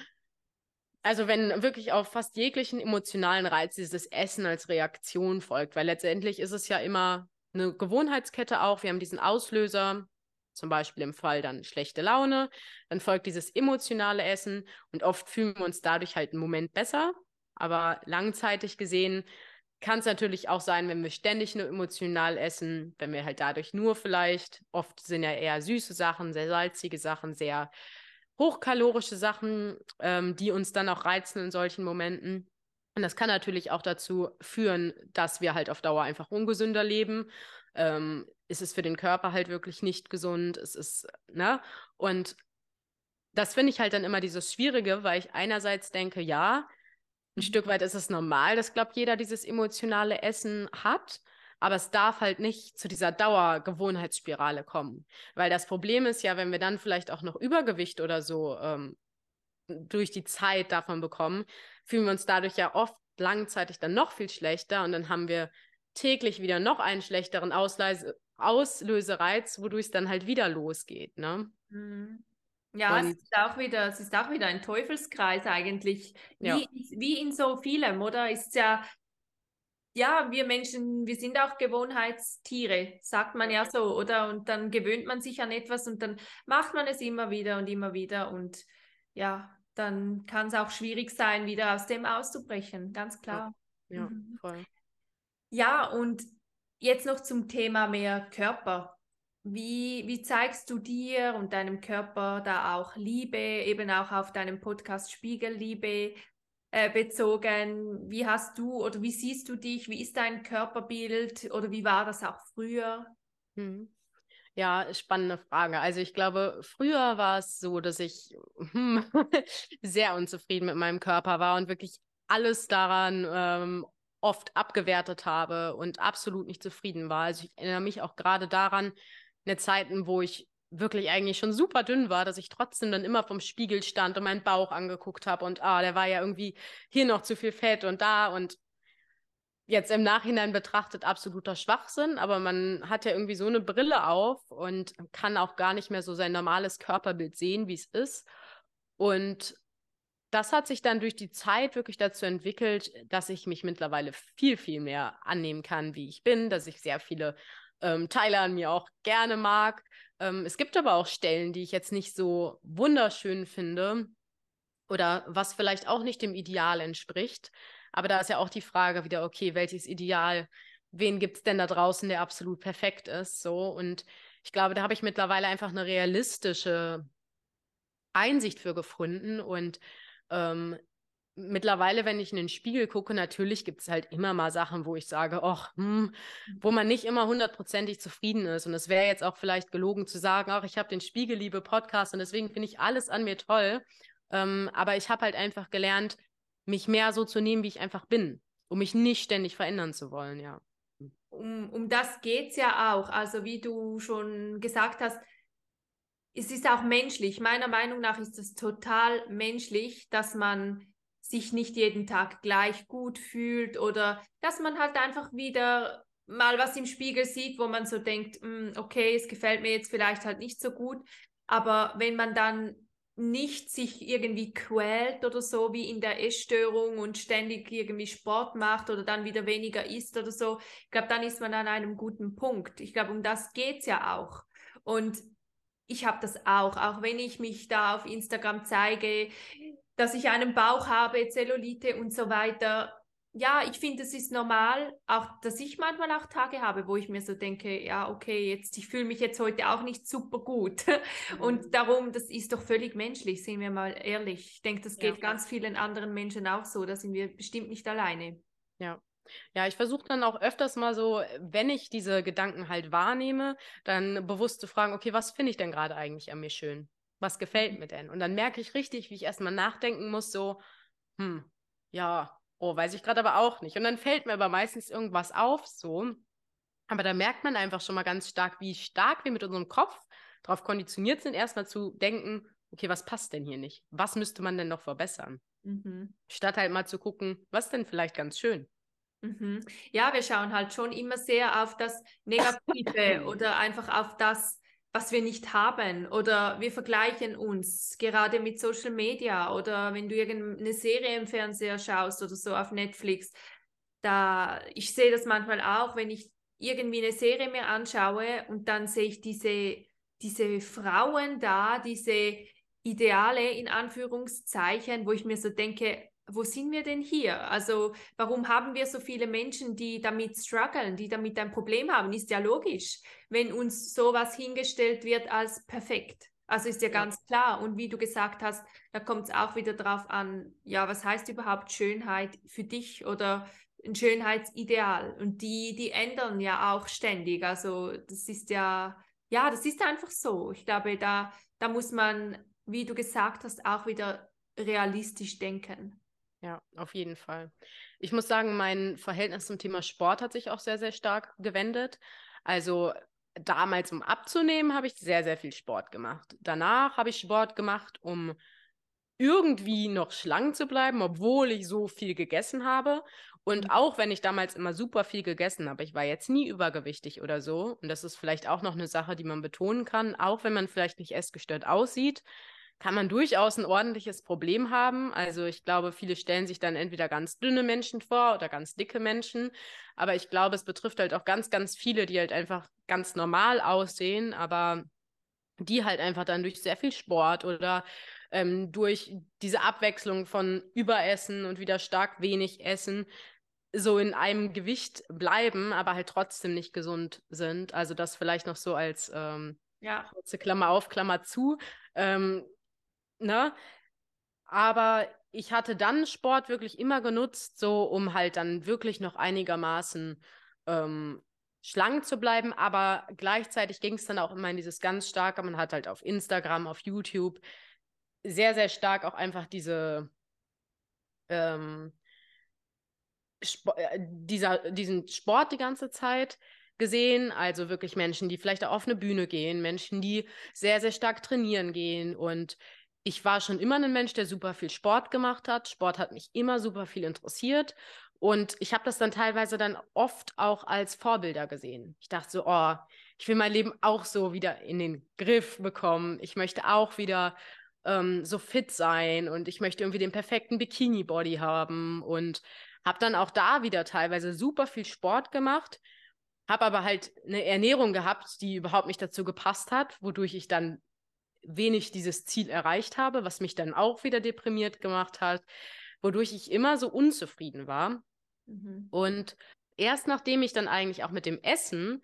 also wenn wirklich auf fast jeglichen emotionalen Reiz dieses Essen als Reaktion folgt, weil letztendlich ist es ja immer eine Gewohnheitskette auch. Wir haben diesen Auslöser, zum Beispiel im Fall dann schlechte Laune, dann folgt dieses emotionale Essen und oft fühlen wir uns dadurch halt einen Moment besser. Aber langzeitig gesehen kann es natürlich auch sein, wenn wir ständig nur emotional essen, wenn wir halt dadurch nur vielleicht, oft sind ja eher süße Sachen, sehr salzige Sachen, sehr hochkalorische Sachen, ähm, die uns dann auch reizen in solchen Momenten. Und das kann natürlich auch dazu führen, dass wir halt auf Dauer einfach ungesünder leben. Ähm, ist es für den Körper halt wirklich nicht gesund. Es ist, ne? Und das finde ich halt dann immer dieses Schwierige, weil ich einerseits denke, ja, ein Stück weit ist es normal, dass, glaube jeder dieses emotionale Essen hat. Aber es darf halt nicht zu dieser Dauergewohnheitsspirale kommen. Weil das Problem ist ja, wenn wir dann vielleicht auch noch Übergewicht oder so ähm, durch die Zeit davon bekommen, fühlen wir uns dadurch ja oft langzeitig dann noch viel schlechter und dann haben wir täglich wieder noch einen schlechteren Ausleise Auslösereiz, wodurch es dann halt wieder losgeht. Ne? Mhm. Ja, und, es ist auch wieder, es ist auch wieder ein Teufelskreis eigentlich. Wie, ja. wie in so vielem, oder? Ist ja, ja, wir Menschen, wir sind auch Gewohnheitstiere, sagt man ja so, oder? Und dann gewöhnt man sich an etwas und dann macht man es immer wieder und immer wieder und ja, dann kann es auch schwierig sein, wieder aus dem auszubrechen, ganz klar. Ja, ja mhm. voll. Ja, und jetzt noch zum Thema mehr Körper. Wie, wie zeigst du dir und deinem Körper da auch Liebe, eben auch auf deinem Podcast Spiegelliebe äh, bezogen? Wie hast du oder wie siehst du dich? Wie ist dein Körperbild oder wie war das auch früher? Hm. Ja, spannende Frage. Also ich glaube, früher war es so, dass ich hm, sehr unzufrieden mit meinem Körper war und wirklich alles daran ähm, oft abgewertet habe und absolut nicht zufrieden war. Also ich erinnere mich auch gerade daran, eine Zeiten, wo ich wirklich eigentlich schon super dünn war, dass ich trotzdem dann immer vom Spiegel stand und meinen Bauch angeguckt habe und ah, der war ja irgendwie hier noch zu viel Fett und da und jetzt im Nachhinein betrachtet absoluter Schwachsinn, aber man hat ja irgendwie so eine Brille auf und kann auch gar nicht mehr so sein normales Körperbild sehen, wie es ist. Und das hat sich dann durch die Zeit wirklich dazu entwickelt, dass ich mich mittlerweile viel, viel mehr annehmen kann, wie ich bin, dass ich sehr viele ähm, Teile an mir auch gerne mag. Ähm, es gibt aber auch Stellen, die ich jetzt nicht so wunderschön finde oder was vielleicht auch nicht dem Ideal entspricht. Aber da ist ja auch die Frage wieder, okay, welches Ideal, wen gibt es denn da draußen, der absolut perfekt ist? So und ich glaube, da habe ich mittlerweile einfach eine realistische Einsicht für gefunden und ähm, mittlerweile, wenn ich in den Spiegel gucke, natürlich gibt es halt immer mal Sachen, wo ich sage, ach, hm, wo man nicht immer hundertprozentig zufrieden ist. Und es wäre jetzt auch vielleicht gelogen zu sagen, ach, ich habe den Spiegelliebe Podcast und deswegen finde ich alles an mir toll. Ähm, aber ich habe halt einfach gelernt, mich mehr so zu nehmen, wie ich einfach bin, um mich nicht ständig verändern zu wollen, ja. Um, um das geht es ja auch. Also wie du schon gesagt hast, es ist auch menschlich. Meiner Meinung nach ist es total menschlich, dass man sich nicht jeden Tag gleich gut fühlt oder dass man halt einfach wieder mal was im Spiegel sieht, wo man so denkt, hm, okay, es gefällt mir jetzt vielleicht halt nicht so gut. Aber wenn man dann nicht sich irgendwie quält oder so wie in der Essstörung und ständig irgendwie Sport macht oder dann wieder weniger isst oder so, ich glaube, dann ist man an einem guten Punkt. Ich glaube, um das geht es ja auch. Und ich habe das auch, auch wenn ich mich da auf Instagram zeige, dass ich einen Bauch habe, Zellulite und so weiter ja, ich finde, es ist normal, auch dass ich manchmal auch Tage habe, wo ich mir so denke, ja, okay, jetzt, ich fühle mich jetzt heute auch nicht super gut. Mhm. Und darum, das ist doch völlig menschlich, sehen wir mal ehrlich. Ich denke, das geht ja. ganz vielen anderen Menschen auch so, da sind wir bestimmt nicht alleine. Ja. Ja, ich versuche dann auch öfters mal so, wenn ich diese Gedanken halt wahrnehme, dann bewusst zu fragen, okay, was finde ich denn gerade eigentlich an mir schön? Was gefällt mir denn? Und dann merke ich richtig, wie ich erstmal nachdenken muss, so, hm, ja, oh, weiß ich gerade aber auch nicht. Und dann fällt mir aber meistens irgendwas auf, so. Aber da merkt man einfach schon mal ganz stark, wie stark wir mit unserem Kopf darauf konditioniert sind, erstmal zu denken, okay, was passt denn hier nicht? Was müsste man denn noch verbessern? Mhm. Statt halt mal zu gucken, was denn vielleicht ganz schön. Mhm. Ja, wir schauen halt schon immer sehr auf das Negative oder einfach auf das, was wir nicht haben. Oder wir vergleichen uns gerade mit Social Media. Oder wenn du irgendeine Serie im Fernseher schaust oder so auf Netflix, da ich sehe das manchmal auch, wenn ich irgendwie eine Serie mir anschaue und dann sehe ich diese diese Frauen da, diese Ideale in Anführungszeichen, wo ich mir so denke, wo sind wir denn hier? Also warum haben wir so viele Menschen, die damit strugglen, die damit ein Problem haben? Ist ja logisch, wenn uns sowas hingestellt wird als perfekt. Also ist ja ganz klar. Und wie du gesagt hast, da kommt es auch wieder drauf an, ja, was heißt überhaupt Schönheit für dich oder ein Schönheitsideal? Und die, die ändern ja auch ständig. Also das ist ja, ja, das ist einfach so. Ich glaube, da, da muss man, wie du gesagt hast, auch wieder realistisch denken. Ja, auf jeden Fall. Ich muss sagen, mein Verhältnis zum Thema Sport hat sich auch sehr, sehr stark gewendet. Also damals, um abzunehmen, habe ich sehr, sehr viel Sport gemacht. Danach habe ich Sport gemacht, um irgendwie noch schlank zu bleiben, obwohl ich so viel gegessen habe. Und mhm. auch wenn ich damals immer super viel gegessen habe, ich war jetzt nie übergewichtig oder so. Und das ist vielleicht auch noch eine Sache, die man betonen kann, auch wenn man vielleicht nicht essgestört aussieht kann man durchaus ein ordentliches Problem haben. Also ich glaube, viele stellen sich dann entweder ganz dünne Menschen vor oder ganz dicke Menschen. Aber ich glaube, es betrifft halt auch ganz, ganz viele, die halt einfach ganz normal aussehen, aber die halt einfach dann durch sehr viel Sport oder ähm, durch diese Abwechslung von Überessen und wieder stark wenig Essen so in einem Gewicht bleiben, aber halt trotzdem nicht gesund sind. Also das vielleicht noch so als ähm, ja. kurze Klammer auf, Klammer zu. Ähm, ne? Aber ich hatte dann Sport wirklich immer genutzt, so um halt dann wirklich noch einigermaßen ähm, schlank zu bleiben, aber gleichzeitig ging es dann auch immer in dieses ganz starke, man hat halt auf Instagram, auf YouTube sehr, sehr stark auch einfach diese ähm, Sp äh, dieser, diesen Sport die ganze Zeit gesehen, also wirklich Menschen, die vielleicht auf eine Bühne gehen, Menschen, die sehr, sehr stark trainieren gehen. Und ich war schon immer ein Mensch, der super viel Sport gemacht hat. Sport hat mich immer super viel interessiert. Und ich habe das dann teilweise dann oft auch als Vorbilder gesehen. Ich dachte so, oh, ich will mein Leben auch so wieder in den Griff bekommen. Ich möchte auch wieder ähm, so fit sein und ich möchte irgendwie den perfekten Bikini-Body haben und habe dann auch da wieder teilweise super viel Sport gemacht, habe aber halt eine Ernährung gehabt, die überhaupt nicht dazu gepasst hat, wodurch ich dann wenig dieses Ziel erreicht habe, was mich dann auch wieder deprimiert gemacht hat, wodurch ich immer so unzufrieden war. Mhm. Und erst nachdem ich dann eigentlich auch mit dem Essen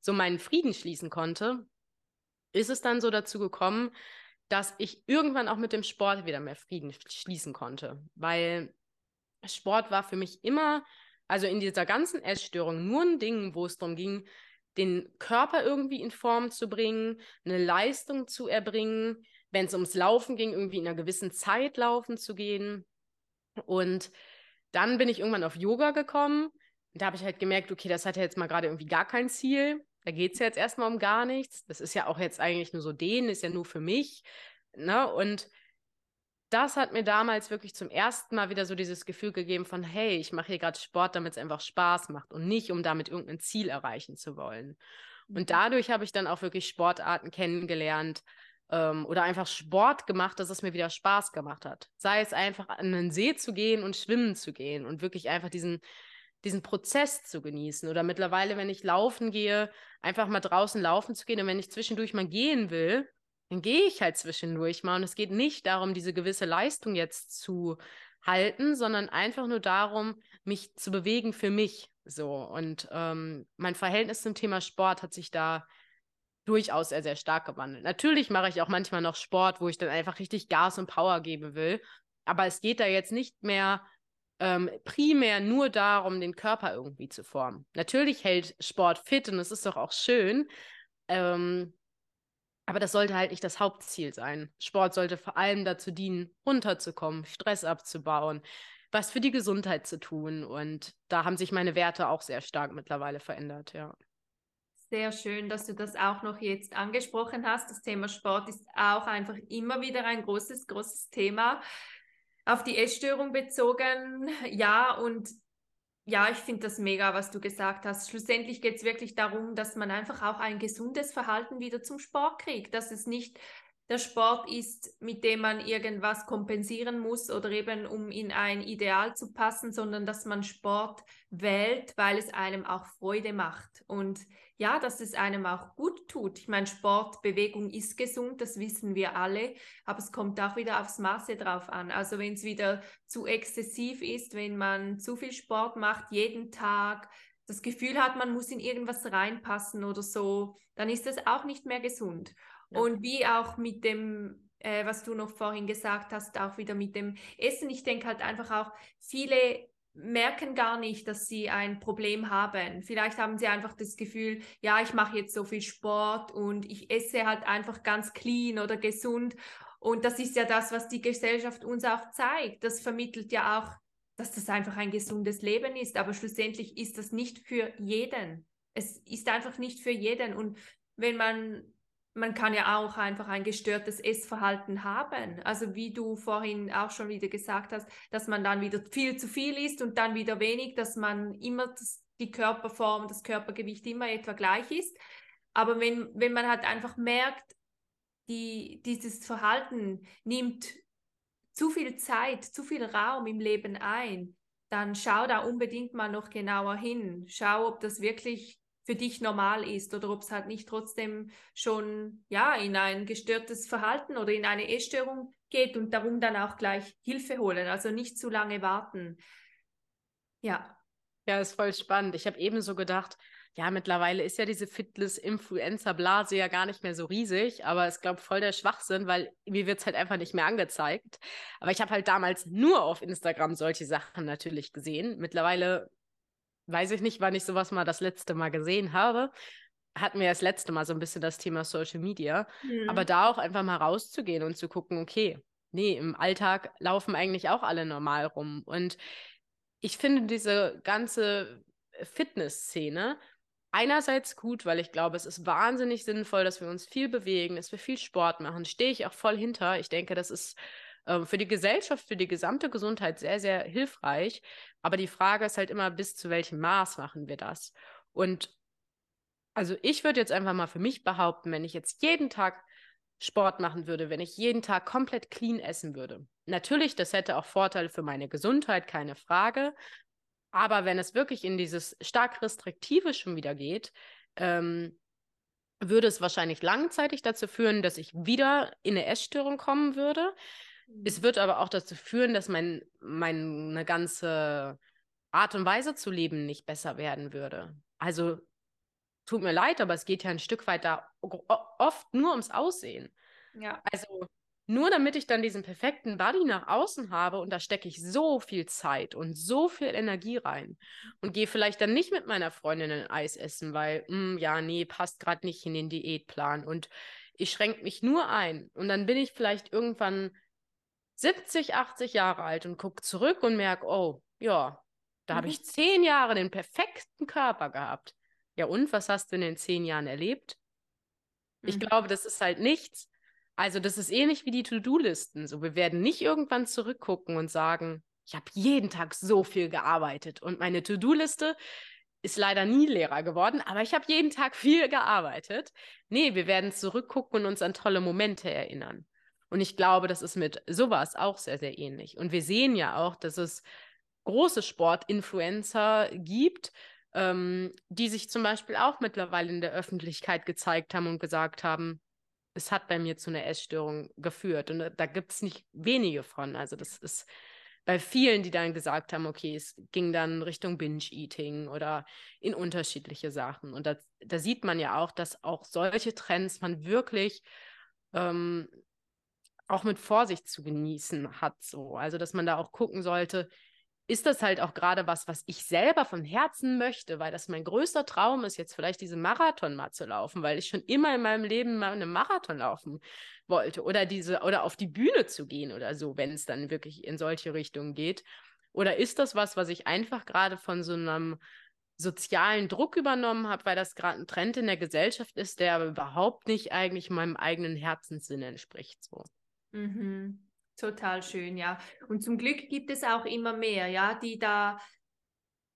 so meinen Frieden schließen konnte, ist es dann so dazu gekommen, dass ich irgendwann auch mit dem Sport wieder mehr Frieden schließen konnte, weil Sport war für mich immer, also in dieser ganzen Essstörung, nur ein Ding, wo es darum ging, den Körper irgendwie in Form zu bringen, eine Leistung zu erbringen, wenn es ums Laufen ging, irgendwie in einer gewissen Zeit laufen zu gehen. Und dann bin ich irgendwann auf Yoga gekommen. Da habe ich halt gemerkt, okay, das hat ja jetzt mal gerade irgendwie gar kein Ziel. Da geht es ja jetzt erstmal um gar nichts. Das ist ja auch jetzt eigentlich nur so den, ist ja nur für mich. Ne? Und das hat mir damals wirklich zum ersten Mal wieder so dieses Gefühl gegeben von, hey, ich mache hier gerade Sport, damit es einfach Spaß macht und nicht, um damit irgendein Ziel erreichen zu wollen. Und mhm. dadurch habe ich dann auch wirklich Sportarten kennengelernt, ähm, oder einfach Sport gemacht, dass es mir wieder Spaß gemacht hat. Sei es einfach an den See zu gehen und schwimmen zu gehen und wirklich einfach diesen, diesen Prozess zu genießen. Oder mittlerweile, wenn ich laufen gehe, einfach mal draußen laufen zu gehen und wenn ich zwischendurch mal gehen will, dann gehe ich halt zwischendurch mal. Und es geht nicht darum, diese gewisse Leistung jetzt zu halten, sondern einfach nur darum, mich zu bewegen für mich. So. Und ähm, mein Verhältnis zum Thema Sport hat sich da durchaus sehr, sehr stark gewandelt. Natürlich mache ich auch manchmal noch Sport, wo ich dann einfach richtig Gas und Power geben will. Aber es geht da jetzt nicht mehr ähm, primär nur darum, den Körper irgendwie zu formen. Natürlich hält Sport fit und es ist doch auch schön. Ähm, aber das sollte halt nicht das Hauptziel sein. Sport sollte vor allem dazu dienen, runterzukommen, Stress abzubauen, was für die Gesundheit zu tun. Und da haben sich meine Werte auch sehr stark mittlerweile verändert, ja. Sehr schön, dass du das auch noch jetzt angesprochen hast. Das Thema Sport ist auch einfach immer wieder ein großes, großes Thema. Auf die Essstörung bezogen, ja, und ja, ich finde das mega, was du gesagt hast. Schlussendlich geht es wirklich darum, dass man einfach auch ein gesundes Verhalten wieder zum Sport kriegt, dass es nicht der Sport ist, mit dem man irgendwas kompensieren muss oder eben um in ein Ideal zu passen, sondern dass man Sport wählt, weil es einem auch Freude macht. Und ja, dass es einem auch gut tut. Ich meine, Sport, Bewegung ist gesund, das wissen wir alle, aber es kommt auch wieder aufs Maße drauf an. Also wenn es wieder zu exzessiv ist, wenn man zu viel Sport macht, jeden Tag, das Gefühl hat, man muss in irgendwas reinpassen oder so, dann ist das auch nicht mehr gesund. Ja. Und wie auch mit dem, äh, was du noch vorhin gesagt hast, auch wieder mit dem Essen. Ich denke halt einfach auch, viele merken gar nicht, dass sie ein Problem haben. Vielleicht haben sie einfach das Gefühl, ja, ich mache jetzt so viel Sport und ich esse halt einfach ganz clean oder gesund. Und das ist ja das, was die Gesellschaft uns auch zeigt. Das vermittelt ja auch, dass das einfach ein gesundes Leben ist. Aber schlussendlich ist das nicht für jeden. Es ist einfach nicht für jeden. Und wenn man man kann ja auch einfach ein gestörtes Essverhalten haben. Also wie du vorhin auch schon wieder gesagt hast, dass man dann wieder viel zu viel isst und dann wieder wenig, dass man immer das, die Körperform, das Körpergewicht immer etwa gleich ist. Aber wenn, wenn man halt einfach merkt, die, dieses Verhalten nimmt zu viel Zeit, zu viel Raum im Leben ein, dann schau da unbedingt mal noch genauer hin. Schau, ob das wirklich für dich normal ist oder ob es halt nicht trotzdem schon ja in ein gestörtes Verhalten oder in eine Essstörung geht und darum dann auch gleich Hilfe holen, also nicht zu lange warten. Ja. Ja, ist voll spannend. Ich habe ebenso gedacht, ja, mittlerweile ist ja diese Fitness-Influencer-Blase ja gar nicht mehr so riesig, aber es glaube voll der Schwachsinn, weil mir wird es halt einfach nicht mehr angezeigt. Aber ich habe halt damals nur auf Instagram solche Sachen natürlich gesehen. Mittlerweile weiß ich nicht, wann ich sowas mal das letzte Mal gesehen habe. Hatten wir das letzte Mal so ein bisschen das Thema Social Media. Mhm. Aber da auch einfach mal rauszugehen und zu gucken, okay, nee, im Alltag laufen eigentlich auch alle normal rum. Und ich finde diese ganze Fitnessszene einerseits gut, weil ich glaube, es ist wahnsinnig sinnvoll, dass wir uns viel bewegen, dass wir viel Sport machen. Stehe ich auch voll hinter. Ich denke, das ist äh, für die Gesellschaft, für die gesamte Gesundheit sehr, sehr hilfreich. Aber die Frage ist halt immer, bis zu welchem Maß machen wir das? Und also ich würde jetzt einfach mal für mich behaupten, wenn ich jetzt jeden Tag Sport machen würde, wenn ich jeden Tag komplett clean essen würde. Natürlich, das hätte auch Vorteile für meine Gesundheit, keine Frage. Aber wenn es wirklich in dieses stark restriktive schon wieder geht, ähm, würde es wahrscheinlich langzeitig dazu führen, dass ich wieder in eine Essstörung kommen würde. Es wird aber auch dazu führen, dass mein, meine ganze Art und Weise zu leben nicht besser werden würde. Also tut mir leid, aber es geht ja ein Stück weit da oft nur ums Aussehen. Ja. Also nur damit ich dann diesen perfekten Body nach außen habe und da stecke ich so viel Zeit und so viel Energie rein und gehe vielleicht dann nicht mit meiner Freundin ein Eis essen, weil, mh, hm, ja, nee, passt gerade nicht in den Diätplan und ich schränke mich nur ein und dann bin ich vielleicht irgendwann 70, 80 Jahre alt und gucke zurück und merke, oh, ja, da mhm. habe ich zehn Jahre den perfekten Körper gehabt. Ja, und was hast du in den zehn Jahren erlebt? Mhm. Ich glaube, das ist halt nichts. Also, das ist ähnlich wie die To-Do-Listen. So, wir werden nicht irgendwann zurückgucken und sagen, ich habe jeden Tag so viel gearbeitet und meine To-Do-Liste, ist leider nie Lehrer geworden, aber ich habe jeden Tag viel gearbeitet. Nee, wir werden zurückgucken und uns an tolle Momente erinnern. Und ich glaube, das ist mit sowas auch sehr, sehr ähnlich. Und wir sehen ja auch, dass es große Sportinfluencer gibt, ähm, die sich zum Beispiel auch mittlerweile in der Öffentlichkeit gezeigt haben und gesagt haben, es hat bei mir zu einer Essstörung geführt. Und da gibt es nicht wenige von. Also das ist bei vielen, die dann gesagt haben, okay, es ging dann Richtung Binge-Eating oder in unterschiedliche Sachen. Und da, da sieht man ja auch, dass auch solche Trends man wirklich ähm, auch mit Vorsicht zu genießen hat. So. Also dass man da auch gucken sollte, ist das halt auch gerade was, was ich selber von Herzen möchte, weil das mein größter Traum ist, jetzt vielleicht diesen Marathon mal zu laufen, weil ich schon immer in meinem Leben mal einen Marathon laufen wollte oder diese oder auf die Bühne zu gehen oder so, wenn es dann wirklich in solche Richtungen geht. Oder ist das was, was ich einfach gerade von so einem sozialen Druck übernommen habe, weil das gerade ein Trend in der Gesellschaft ist, der aber überhaupt nicht eigentlich meinem eigenen Herzenssinn entspricht. So. Mhm. Total schön, ja. Und zum Glück gibt es auch immer mehr, ja, die da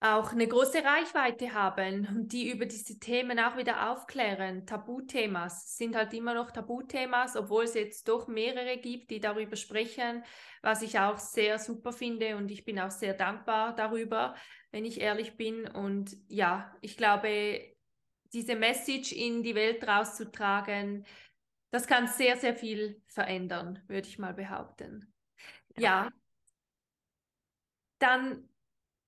auch eine große Reichweite haben und die über diese Themen auch wieder aufklären. Tabuthemas sind halt immer noch Tabuthemas, obwohl es jetzt doch mehrere gibt, die darüber sprechen, was ich auch sehr super finde und ich bin auch sehr dankbar darüber, wenn ich ehrlich bin. Und ja, ich glaube, diese Message in die Welt rauszutragen, das kann sehr, sehr viel verändern, würde ich mal behaupten. Ja. ja. Dann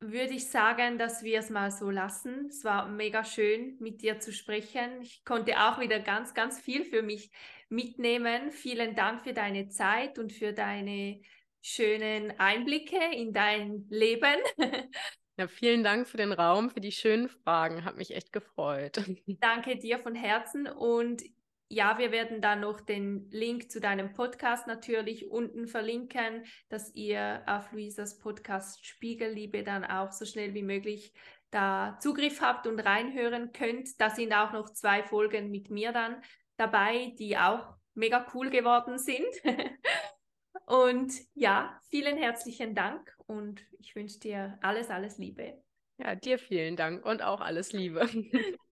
würde ich sagen, dass wir es mal so lassen. Es war mega schön, mit dir zu sprechen. Ich konnte auch wieder ganz, ganz viel für mich mitnehmen. Vielen Dank für deine Zeit und für deine schönen Einblicke in dein Leben. Ja, vielen Dank für den Raum, für die schönen Fragen. Hat mich echt gefreut. Danke dir von Herzen und ja, wir werden dann noch den Link zu deinem Podcast natürlich unten verlinken, dass ihr auf Luisas Podcast Spiegelliebe dann auch so schnell wie möglich da Zugriff habt und reinhören könnt. Da sind auch noch zwei Folgen mit mir dann dabei, die auch mega cool geworden sind. und ja, vielen herzlichen Dank und ich wünsche dir alles, alles Liebe. Ja, dir vielen Dank und auch alles Liebe.